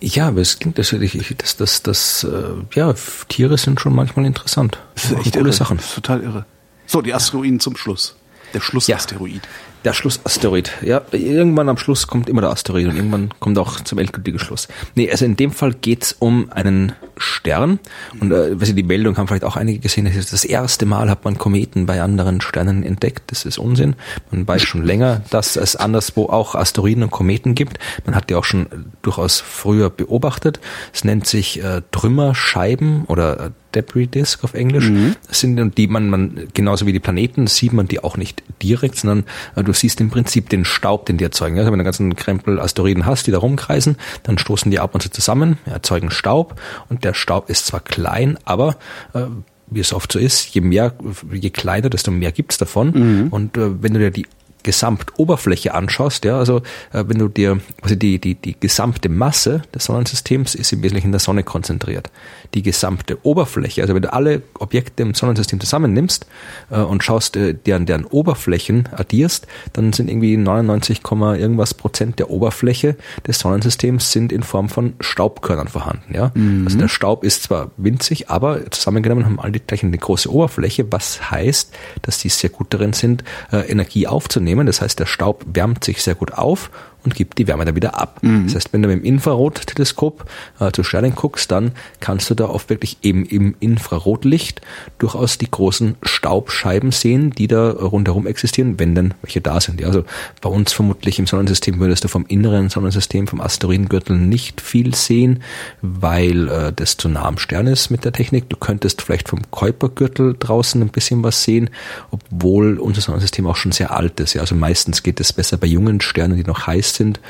Ja, aber es klingt natürlich, das, das, das, äh, ja, Tiere sind schon manchmal interessant.
Das ist echt
coole
irre.
Sachen.
Das ist total irre. So, die Asteroiden zum Schluss. Der Schlussasteroid.
Der Schlussasteroid. Ja, irgendwann am Schluss kommt immer der Asteroid und irgendwann kommt auch zum endgültigen Schluss. Nee, also in dem Fall geht's um einen Stern. Und äh, weiß ich, die Meldung haben vielleicht auch einige gesehen, das ist das erste Mal hat man Kometen bei anderen Sternen entdeckt. Das ist Unsinn. Man weiß schon länger, dass es anderswo auch Asteroiden und Kometen gibt. Man hat die auch schon durchaus früher beobachtet. Es nennt sich äh, Trümmerscheiben oder äh, Debris Disk auf Englisch. Mhm. Sind die man, man, genauso wie die Planeten, sieht man die auch nicht direkt, sondern äh, du siehst im Prinzip den Staub, den die erzeugen. Also wenn du einen ganzen Krempel Asteroiden hast, die da rumkreisen, dann stoßen die ab und zu zusammen, erzeugen Staub und der Staub ist zwar klein, aber äh, wie es oft so ist, je mehr, je kleiner, desto mehr gibt's davon. Mhm. Und äh, wenn du dir die Gesamtoberfläche anschaust, ja, also äh, wenn du dir, also die, die, die gesamte Masse des Sonnensystems ist im Wesentlichen in der Sonne konzentriert. Die gesamte Oberfläche, also wenn du alle Objekte im Sonnensystem zusammennimmst äh, und schaust, äh, deren, deren Oberflächen addierst, dann sind irgendwie 99, irgendwas Prozent der Oberfläche des Sonnensystems sind in Form von Staubkörnern vorhanden, ja. Mhm. Also der Staub ist zwar winzig, aber zusammengenommen haben alle die gleiche eine große Oberfläche, was heißt, dass die sehr gut darin sind, äh, Energie aufzunehmen nehmen. Das heißt, der Staub wärmt sich sehr gut auf und gibt die Wärme dann wieder ab. Mhm. Das heißt, wenn du mit dem Infrarotteleskop äh, zu Sternen guckst, dann kannst du da oft wirklich eben im Infrarotlicht durchaus die großen Staubscheiben sehen, die da rundherum existieren, wenn denn welche da sind. Ja, also bei uns vermutlich im Sonnensystem würdest du vom inneren Sonnensystem, vom Asteroidengürtel nicht viel sehen, weil äh, das zu nah am Stern ist mit der Technik. Du könntest vielleicht vom Kuipergürtel draußen ein bisschen was sehen, obwohl unser Sonnensystem auch schon sehr alt ist. Ja, also meistens geht es besser bei jungen Sternen, die noch heiß sind,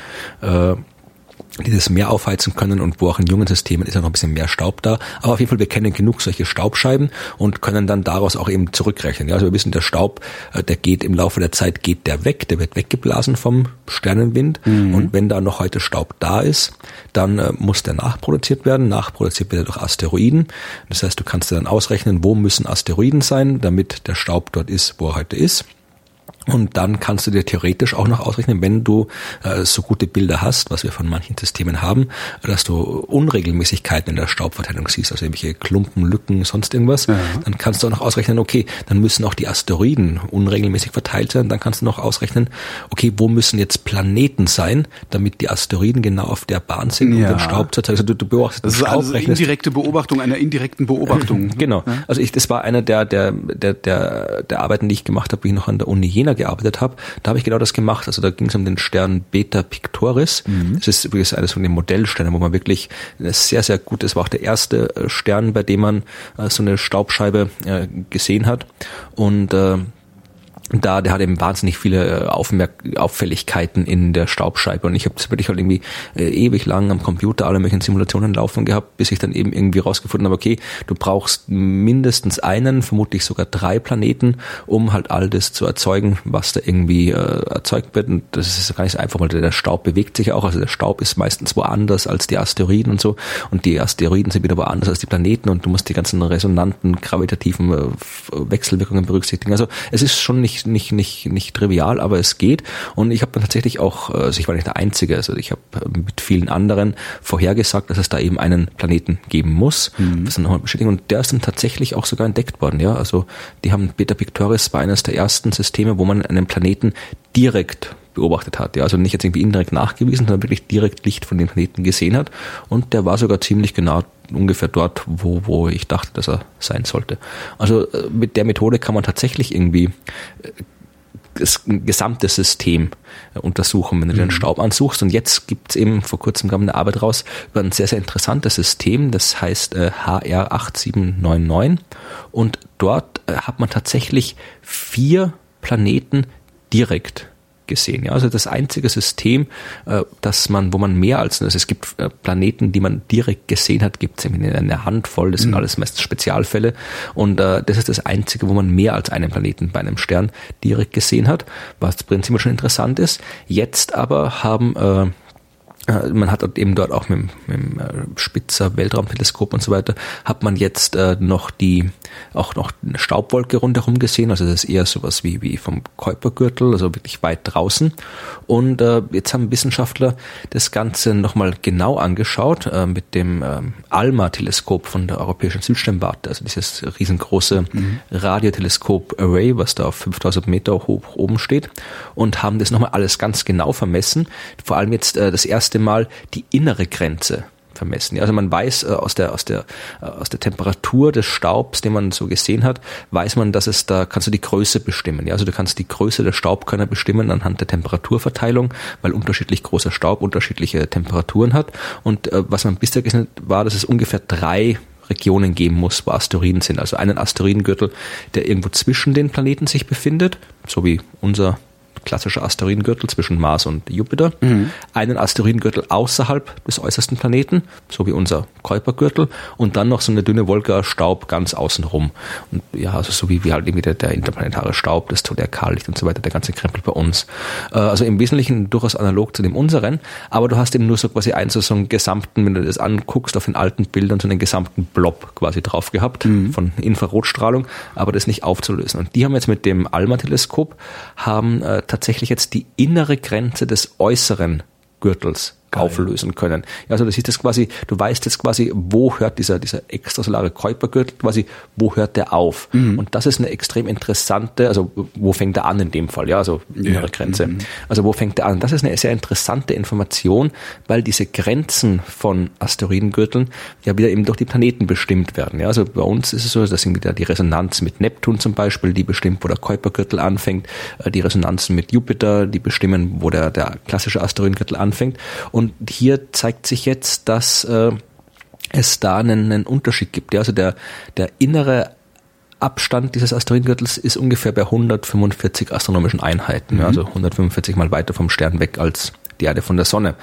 äh, die das mehr aufheizen können und wo auch in jungen Systemen ist ja noch ein bisschen mehr Staub da. Aber auf jeden Fall, wir kennen genug solche Staubscheiben und können dann daraus auch eben zurückrechnen. Ja, also wir wissen, der Staub, äh, der geht im Laufe der Zeit, geht der weg, der wird weggeblasen vom Sternenwind. Mhm. Und wenn da noch heute Staub da ist, dann äh, muss der nachproduziert werden. Nachproduziert wird er durch Asteroiden. Das heißt, du kannst dann ausrechnen, wo müssen Asteroiden sein, damit der Staub dort ist, wo er heute ist. Und dann kannst du dir theoretisch auch noch ausrechnen, wenn du äh, so gute Bilder hast, was wir von manchen Systemen haben, dass du Unregelmäßigkeiten in der Staubverteilung siehst, also irgendwelche Klumpen, Lücken, sonst irgendwas, ja. dann kannst du auch noch ausrechnen, okay, dann müssen auch die Asteroiden unregelmäßig verteilt sein, dann kannst du noch ausrechnen, okay, wo müssen jetzt Planeten sein, damit die Asteroiden genau auf der Bahn sind, um ja. den Staub zu zeigen. Also du, du beobachtest
das
ist
Staub also indirekte Beobachtung einer indirekten Beobachtung.
genau. Also ich, das war einer der, der, der, der, der Arbeiten, die ich gemacht habe, wie ich noch an der Uni Jena gearbeitet habe, da habe ich genau das gemacht. Also da ging es um den Stern Beta Pictoris. Mhm. Das ist übrigens eines von den Modellsternen, wo man wirklich sehr, sehr gut, das war auch der erste äh, Stern, bei dem man äh, so eine Staubscheibe äh, gesehen hat. Und äh, da, der hat eben wahnsinnig viele äh, Aufmerk Auffälligkeiten in der Staubscheibe. Und ich habe das wirklich halt irgendwie äh, ewig lang am Computer alle möglichen Simulationen laufen gehabt, bis ich dann eben irgendwie rausgefunden habe, okay, du brauchst mindestens einen, vermutlich sogar drei Planeten, um halt all das zu erzeugen, was da irgendwie äh, erzeugt wird. Und das ist gar nicht so einfach, weil der Staub bewegt sich auch, also der Staub ist meistens woanders als die Asteroiden und so. Und die Asteroiden sind wieder woanders als die Planeten und du musst die ganzen resonanten, gravitativen äh, Wechselwirkungen berücksichtigen. Also es ist schon nicht nicht, nicht, nicht trivial, aber es geht. Und ich habe dann tatsächlich auch, also ich war nicht der Einzige, also ich habe mit vielen anderen vorhergesagt, dass es da eben einen Planeten geben muss. Mhm. Das nochmal bestätigen. Und der ist dann tatsächlich auch sogar entdeckt worden. Ja, also die haben Beta Pictoris war eines der ersten Systeme, wo man einen Planeten direkt beobachtet hat. Ja, also nicht jetzt irgendwie indirekt nachgewiesen, sondern wirklich direkt Licht von dem Planeten gesehen hat. Und der war sogar ziemlich genau ungefähr dort, wo, wo ich dachte, dass er sein sollte. Also äh, mit der Methode kann man tatsächlich irgendwie äh, das gesamte System äh, untersuchen, wenn du mhm. den Staub ansuchst. Und jetzt gibt es eben, vor kurzem kam eine Arbeit raus über ein sehr, sehr interessantes System, das heißt äh, HR8799. Und dort äh, hat man tatsächlich vier Planeten direkt gesehen. Ja, also das einzige System, äh, dass man, wo man mehr als, also es gibt äh, Planeten, die man direkt gesehen hat, gibt es eine Handvoll, das sind mhm. alles meistens Spezialfälle und äh, das ist das einzige, wo man mehr als einen Planeten bei einem Stern direkt gesehen hat, was prinzipiell schon interessant ist. Jetzt aber haben äh, man hat eben dort auch mit, dem äh, Spitzer Weltraumteleskop und so weiter, hat man jetzt äh, noch die, auch noch eine Staubwolke rundherum gesehen, also das ist eher sowas wie, wie vom Kuipergürtel, also wirklich weit draußen. Und äh, jetzt haben Wissenschaftler das Ganze nochmal genau angeschaut äh, mit dem ähm, ALMA-Teleskop von der Europäischen Südsternwarte, also dieses riesengroße mhm. Radioteleskop-Array, was da auf 5000 Meter hoch oben steht und haben das nochmal alles ganz genau vermessen. Vor allem jetzt äh, das erste Mal die innere Grenze vermessen. Also man weiß äh, aus der aus der äh, aus der Temperatur des Staubs, den man so gesehen hat, weiß man, dass es da kannst du die Größe bestimmen. Ja, also du kannst die Größe der Staubkörner bestimmen anhand der Temperaturverteilung, weil unterschiedlich großer Staub unterschiedliche Temperaturen hat. Und äh, was man bisher gesehen hat, war, dass es ungefähr drei Regionen geben muss, wo Asteroiden sind. Also einen Asteroidengürtel, der irgendwo zwischen den Planeten sich befindet, so wie unser klassischer Asteroidengürtel zwischen Mars und Jupiter, mhm. einen Asteroidengürtel außerhalb des äußersten Planeten, so wie unser Kuipergürtel, und dann noch so eine dünne Wolke Staub ganz außenrum. Und ja, also so wie, wie halt irgendwie der, der interplanetare Staub, das Zodiakallicht und so weiter, der ganze Krempel bei uns. Äh, also im Wesentlichen durchaus analog zu dem unseren, aber du hast eben nur so quasi einen so, so einen gesamten, wenn du das anguckst, auf den alten Bildern so einen gesamten Blob quasi drauf gehabt mhm. von Infrarotstrahlung, aber das nicht aufzulösen. Und die haben jetzt mit dem ALMA-Teleskop haben äh, tatsächlich jetzt die innere Grenze des äußeren Gürtels Geil. auflösen können. Ja, also das ist das quasi, du weißt jetzt quasi, wo hört dieser, dieser extrasolare Kuipergürtel quasi, wo hört der auf? Mhm. Und das ist eine extrem interessante, also wo fängt er an in dem Fall, ja, also innere ja. Grenze. Mhm. Also wo fängt er an? Das ist eine sehr interessante Information, weil diese Grenzen von Asteroidengürteln ja wieder eben durch die Planeten bestimmt werden. Ja, also bei uns ist es so, dass wieder die Resonanz mit Neptun zum Beispiel, die bestimmt, wo der Kuipergürtel anfängt, äh, die Resonanzen mit Jupiter, die bestimmen, wo der, der klassische Asteroidengürtel anfängt. Und hier zeigt sich jetzt, dass äh, es da einen, einen Unterschied gibt. Ja, also der, der innere Abstand dieses Asteroidengürtels ist ungefähr bei 145 astronomischen Einheiten, mhm. also 145 mal weiter vom Stern weg als die Erde von der Sonne.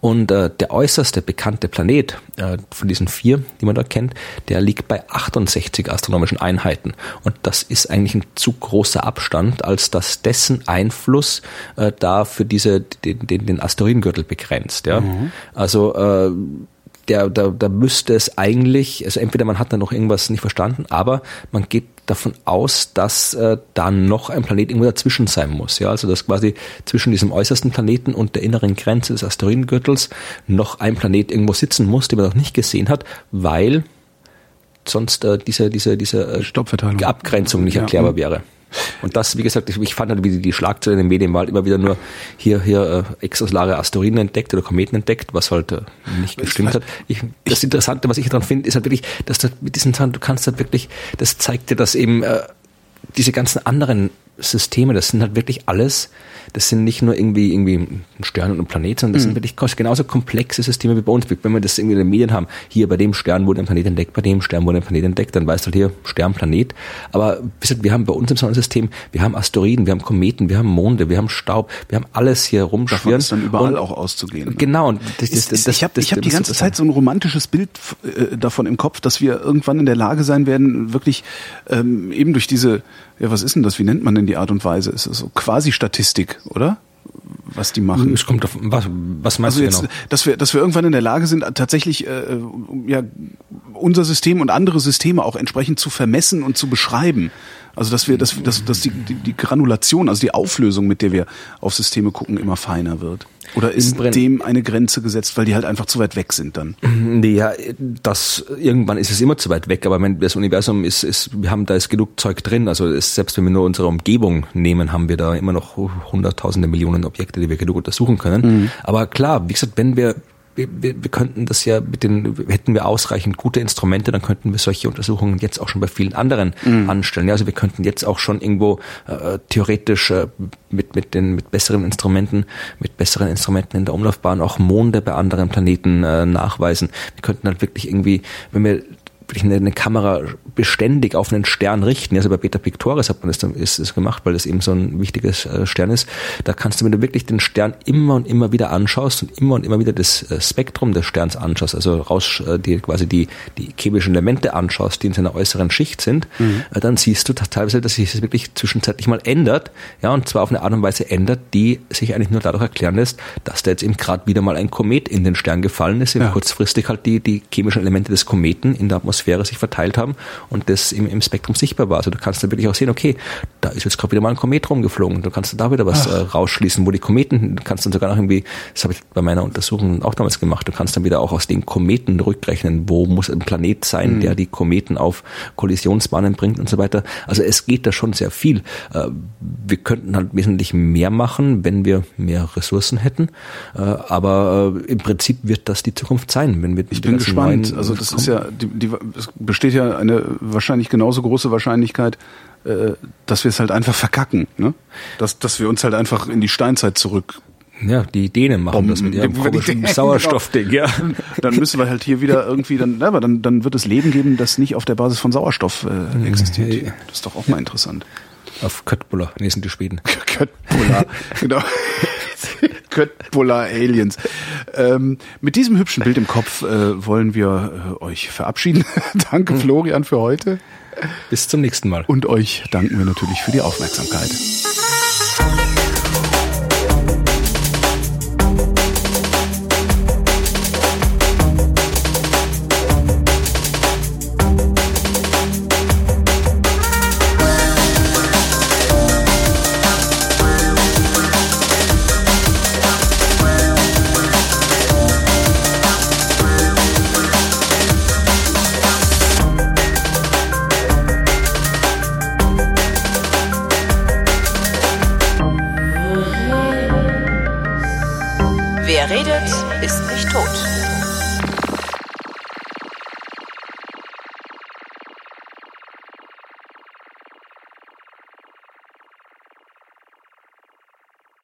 Und äh, der äußerste bekannte Planet äh, von diesen vier, die man da kennt, der liegt bei 68 astronomischen Einheiten. Und das ist eigentlich ein zu großer Abstand, als dass dessen Einfluss äh, da für diese, den, den, den Asteroidengürtel begrenzt. Ja? Mhm. Also äh, der, da, da müsste es eigentlich, also entweder man hat da noch irgendwas nicht verstanden, aber man geht davon aus, dass äh, da noch ein Planet irgendwo dazwischen sein muss. Ja, also dass quasi zwischen diesem äußersten Planeten und der inneren Grenze des Asteroidengürtels noch ein Planet irgendwo sitzen muss, den man noch nicht gesehen hat, weil sonst äh, diese diese diese äh, Abgrenzung nicht erklärbar ja. wäre. Und das, wie gesagt, ich, ich fand halt, wie die Schlagzeilen in den Medien war halt immer wieder nur hier, hier äh, extrasolare Asteroiden entdeckt oder Kometen entdeckt, was halt äh, nicht gestimmt hat. Ich, das Interessante, was ich daran finde, ist halt wirklich, dass du mit diesen Zahlen, du kannst halt wirklich, das zeigt dir, dass eben äh, diese ganzen anderen Systeme, das sind halt wirklich alles das sind nicht nur irgendwie, irgendwie ein Stern und ein Planet, sondern das mhm. sind wirklich genauso komplexe Systeme wie bei uns. Wenn wir das irgendwie in den Medien haben, hier bei dem Stern wurde ein Planet entdeckt, bei dem Stern wurde ein Planet entdeckt, dann weißt du halt hier Stern, Planet. Aber wir haben bei uns im Sonnensystem, wir haben Asteroiden, wir haben Kometen, wir haben Monde, wir haben Staub, wir haben alles hier rumschwirren.
Das dann überall und, auch auszugehen. Ne?
Genau.
Und das, das, das, ich habe hab die ganze Zeit so ein romantisches Bild äh, davon im Kopf, dass wir irgendwann in der Lage sein werden, wirklich ähm, eben durch diese ja, was ist denn das? Wie nennt man denn die Art und Weise? Ist es so quasi Statistik, oder? Was die machen.
Es kommt auf, was, was meinst also du jetzt, genau?
Dass wir, dass wir irgendwann in der Lage sind, tatsächlich äh, ja, unser System und andere Systeme auch entsprechend zu vermessen und zu beschreiben. Also dass wir, dass, dass, dass die, die, die Granulation, also die Auflösung, mit der wir auf Systeme gucken, immer feiner wird. Oder ist dem eine Grenze gesetzt, weil die halt einfach zu weit weg sind dann?
Nee, ja, das, irgendwann ist es immer zu weit weg, aber wenn das Universum ist, ist, wir haben da ist genug Zeug drin, also ist, selbst wenn wir nur unsere Umgebung nehmen, haben wir da immer noch hunderttausende Millionen Objekte, die wir genug untersuchen können. Mhm. Aber klar, wie gesagt, wenn wir wir, wir, wir könnten das ja mit den, hätten wir ausreichend gute Instrumente, dann könnten wir solche Untersuchungen jetzt auch schon bei vielen anderen mhm. anstellen. Ja, also wir könnten jetzt auch schon irgendwo äh, theoretisch äh, mit, mit den mit besseren Instrumenten, mit besseren Instrumenten in der Umlaufbahn auch Monde bei anderen Planeten äh, nachweisen. Wir könnten halt wirklich irgendwie, wenn wir eine, eine Kamera beständig auf einen Stern richten. Also bei Beta Pictoris hat man das, dann, ist, ist gemacht, weil das eben so ein wichtiges äh, Stern ist. Da kannst du, wenn du wirklich den Stern immer und immer wieder anschaust und immer und immer wieder das äh, Spektrum des Sterns anschaust, also raus, äh, die, quasi die, die chemischen Elemente anschaust, die in seiner äußeren Schicht sind, mhm. äh, dann siehst du teilweise, dass sich das wirklich zwischenzeitlich mal ändert. Ja, und zwar auf eine Art und Weise ändert, die sich eigentlich nur dadurch erklären lässt, dass da jetzt eben gerade wieder mal ein Komet in den Stern gefallen ist, ja. kurzfristig halt die, die chemischen Elemente des Kometen in der Atmosphäre sich verteilt haben und das im, im Spektrum sichtbar war. Also du kannst da wirklich auch sehen, okay, da ist jetzt gerade wieder mal ein Komet rumgeflogen. Du kannst da wieder was äh, rausschließen, wo die Kometen, du kannst dann sogar noch irgendwie, das habe ich bei meiner Untersuchung auch damals gemacht, du kannst dann wieder auch aus den Kometen rückrechnen, wo muss ein Planet sein, mhm. der die Kometen auf Kollisionsbahnen bringt und so weiter. Also es geht da schon sehr viel. Äh, wir könnten halt wesentlich mehr machen, wenn wir mehr Ressourcen hätten. Äh, aber äh, im Prinzip wird das die Zukunft sein, wenn wir
Ich bin gespannt. Also das ist ja, die, die, es besteht ja eine wahrscheinlich genauso große Wahrscheinlichkeit, äh, dass wir es halt einfach verkacken, ne? Dass, dass wir uns halt einfach in die Steinzeit zurück
ja, die Dänen machen Bomben. das mit ihrem komischen Sauerstoffding, ja.
Dann müssen wir halt hier wieder irgendwie, dann, aber dann, dann wird es Leben geben, das nicht auf der Basis von Sauerstoff äh, existiert. Das ist doch auch mal interessant.
Auf Köttbullar, nee, sind die Schweden.
Köttbullar, genau. Köttbullar Aliens. Ähm, mit diesem hübschen Bild im Kopf äh, wollen wir äh, euch verabschieden. Danke, Florian, für heute.
Bis zum nächsten Mal.
Und euch danken wir natürlich für die Aufmerksamkeit.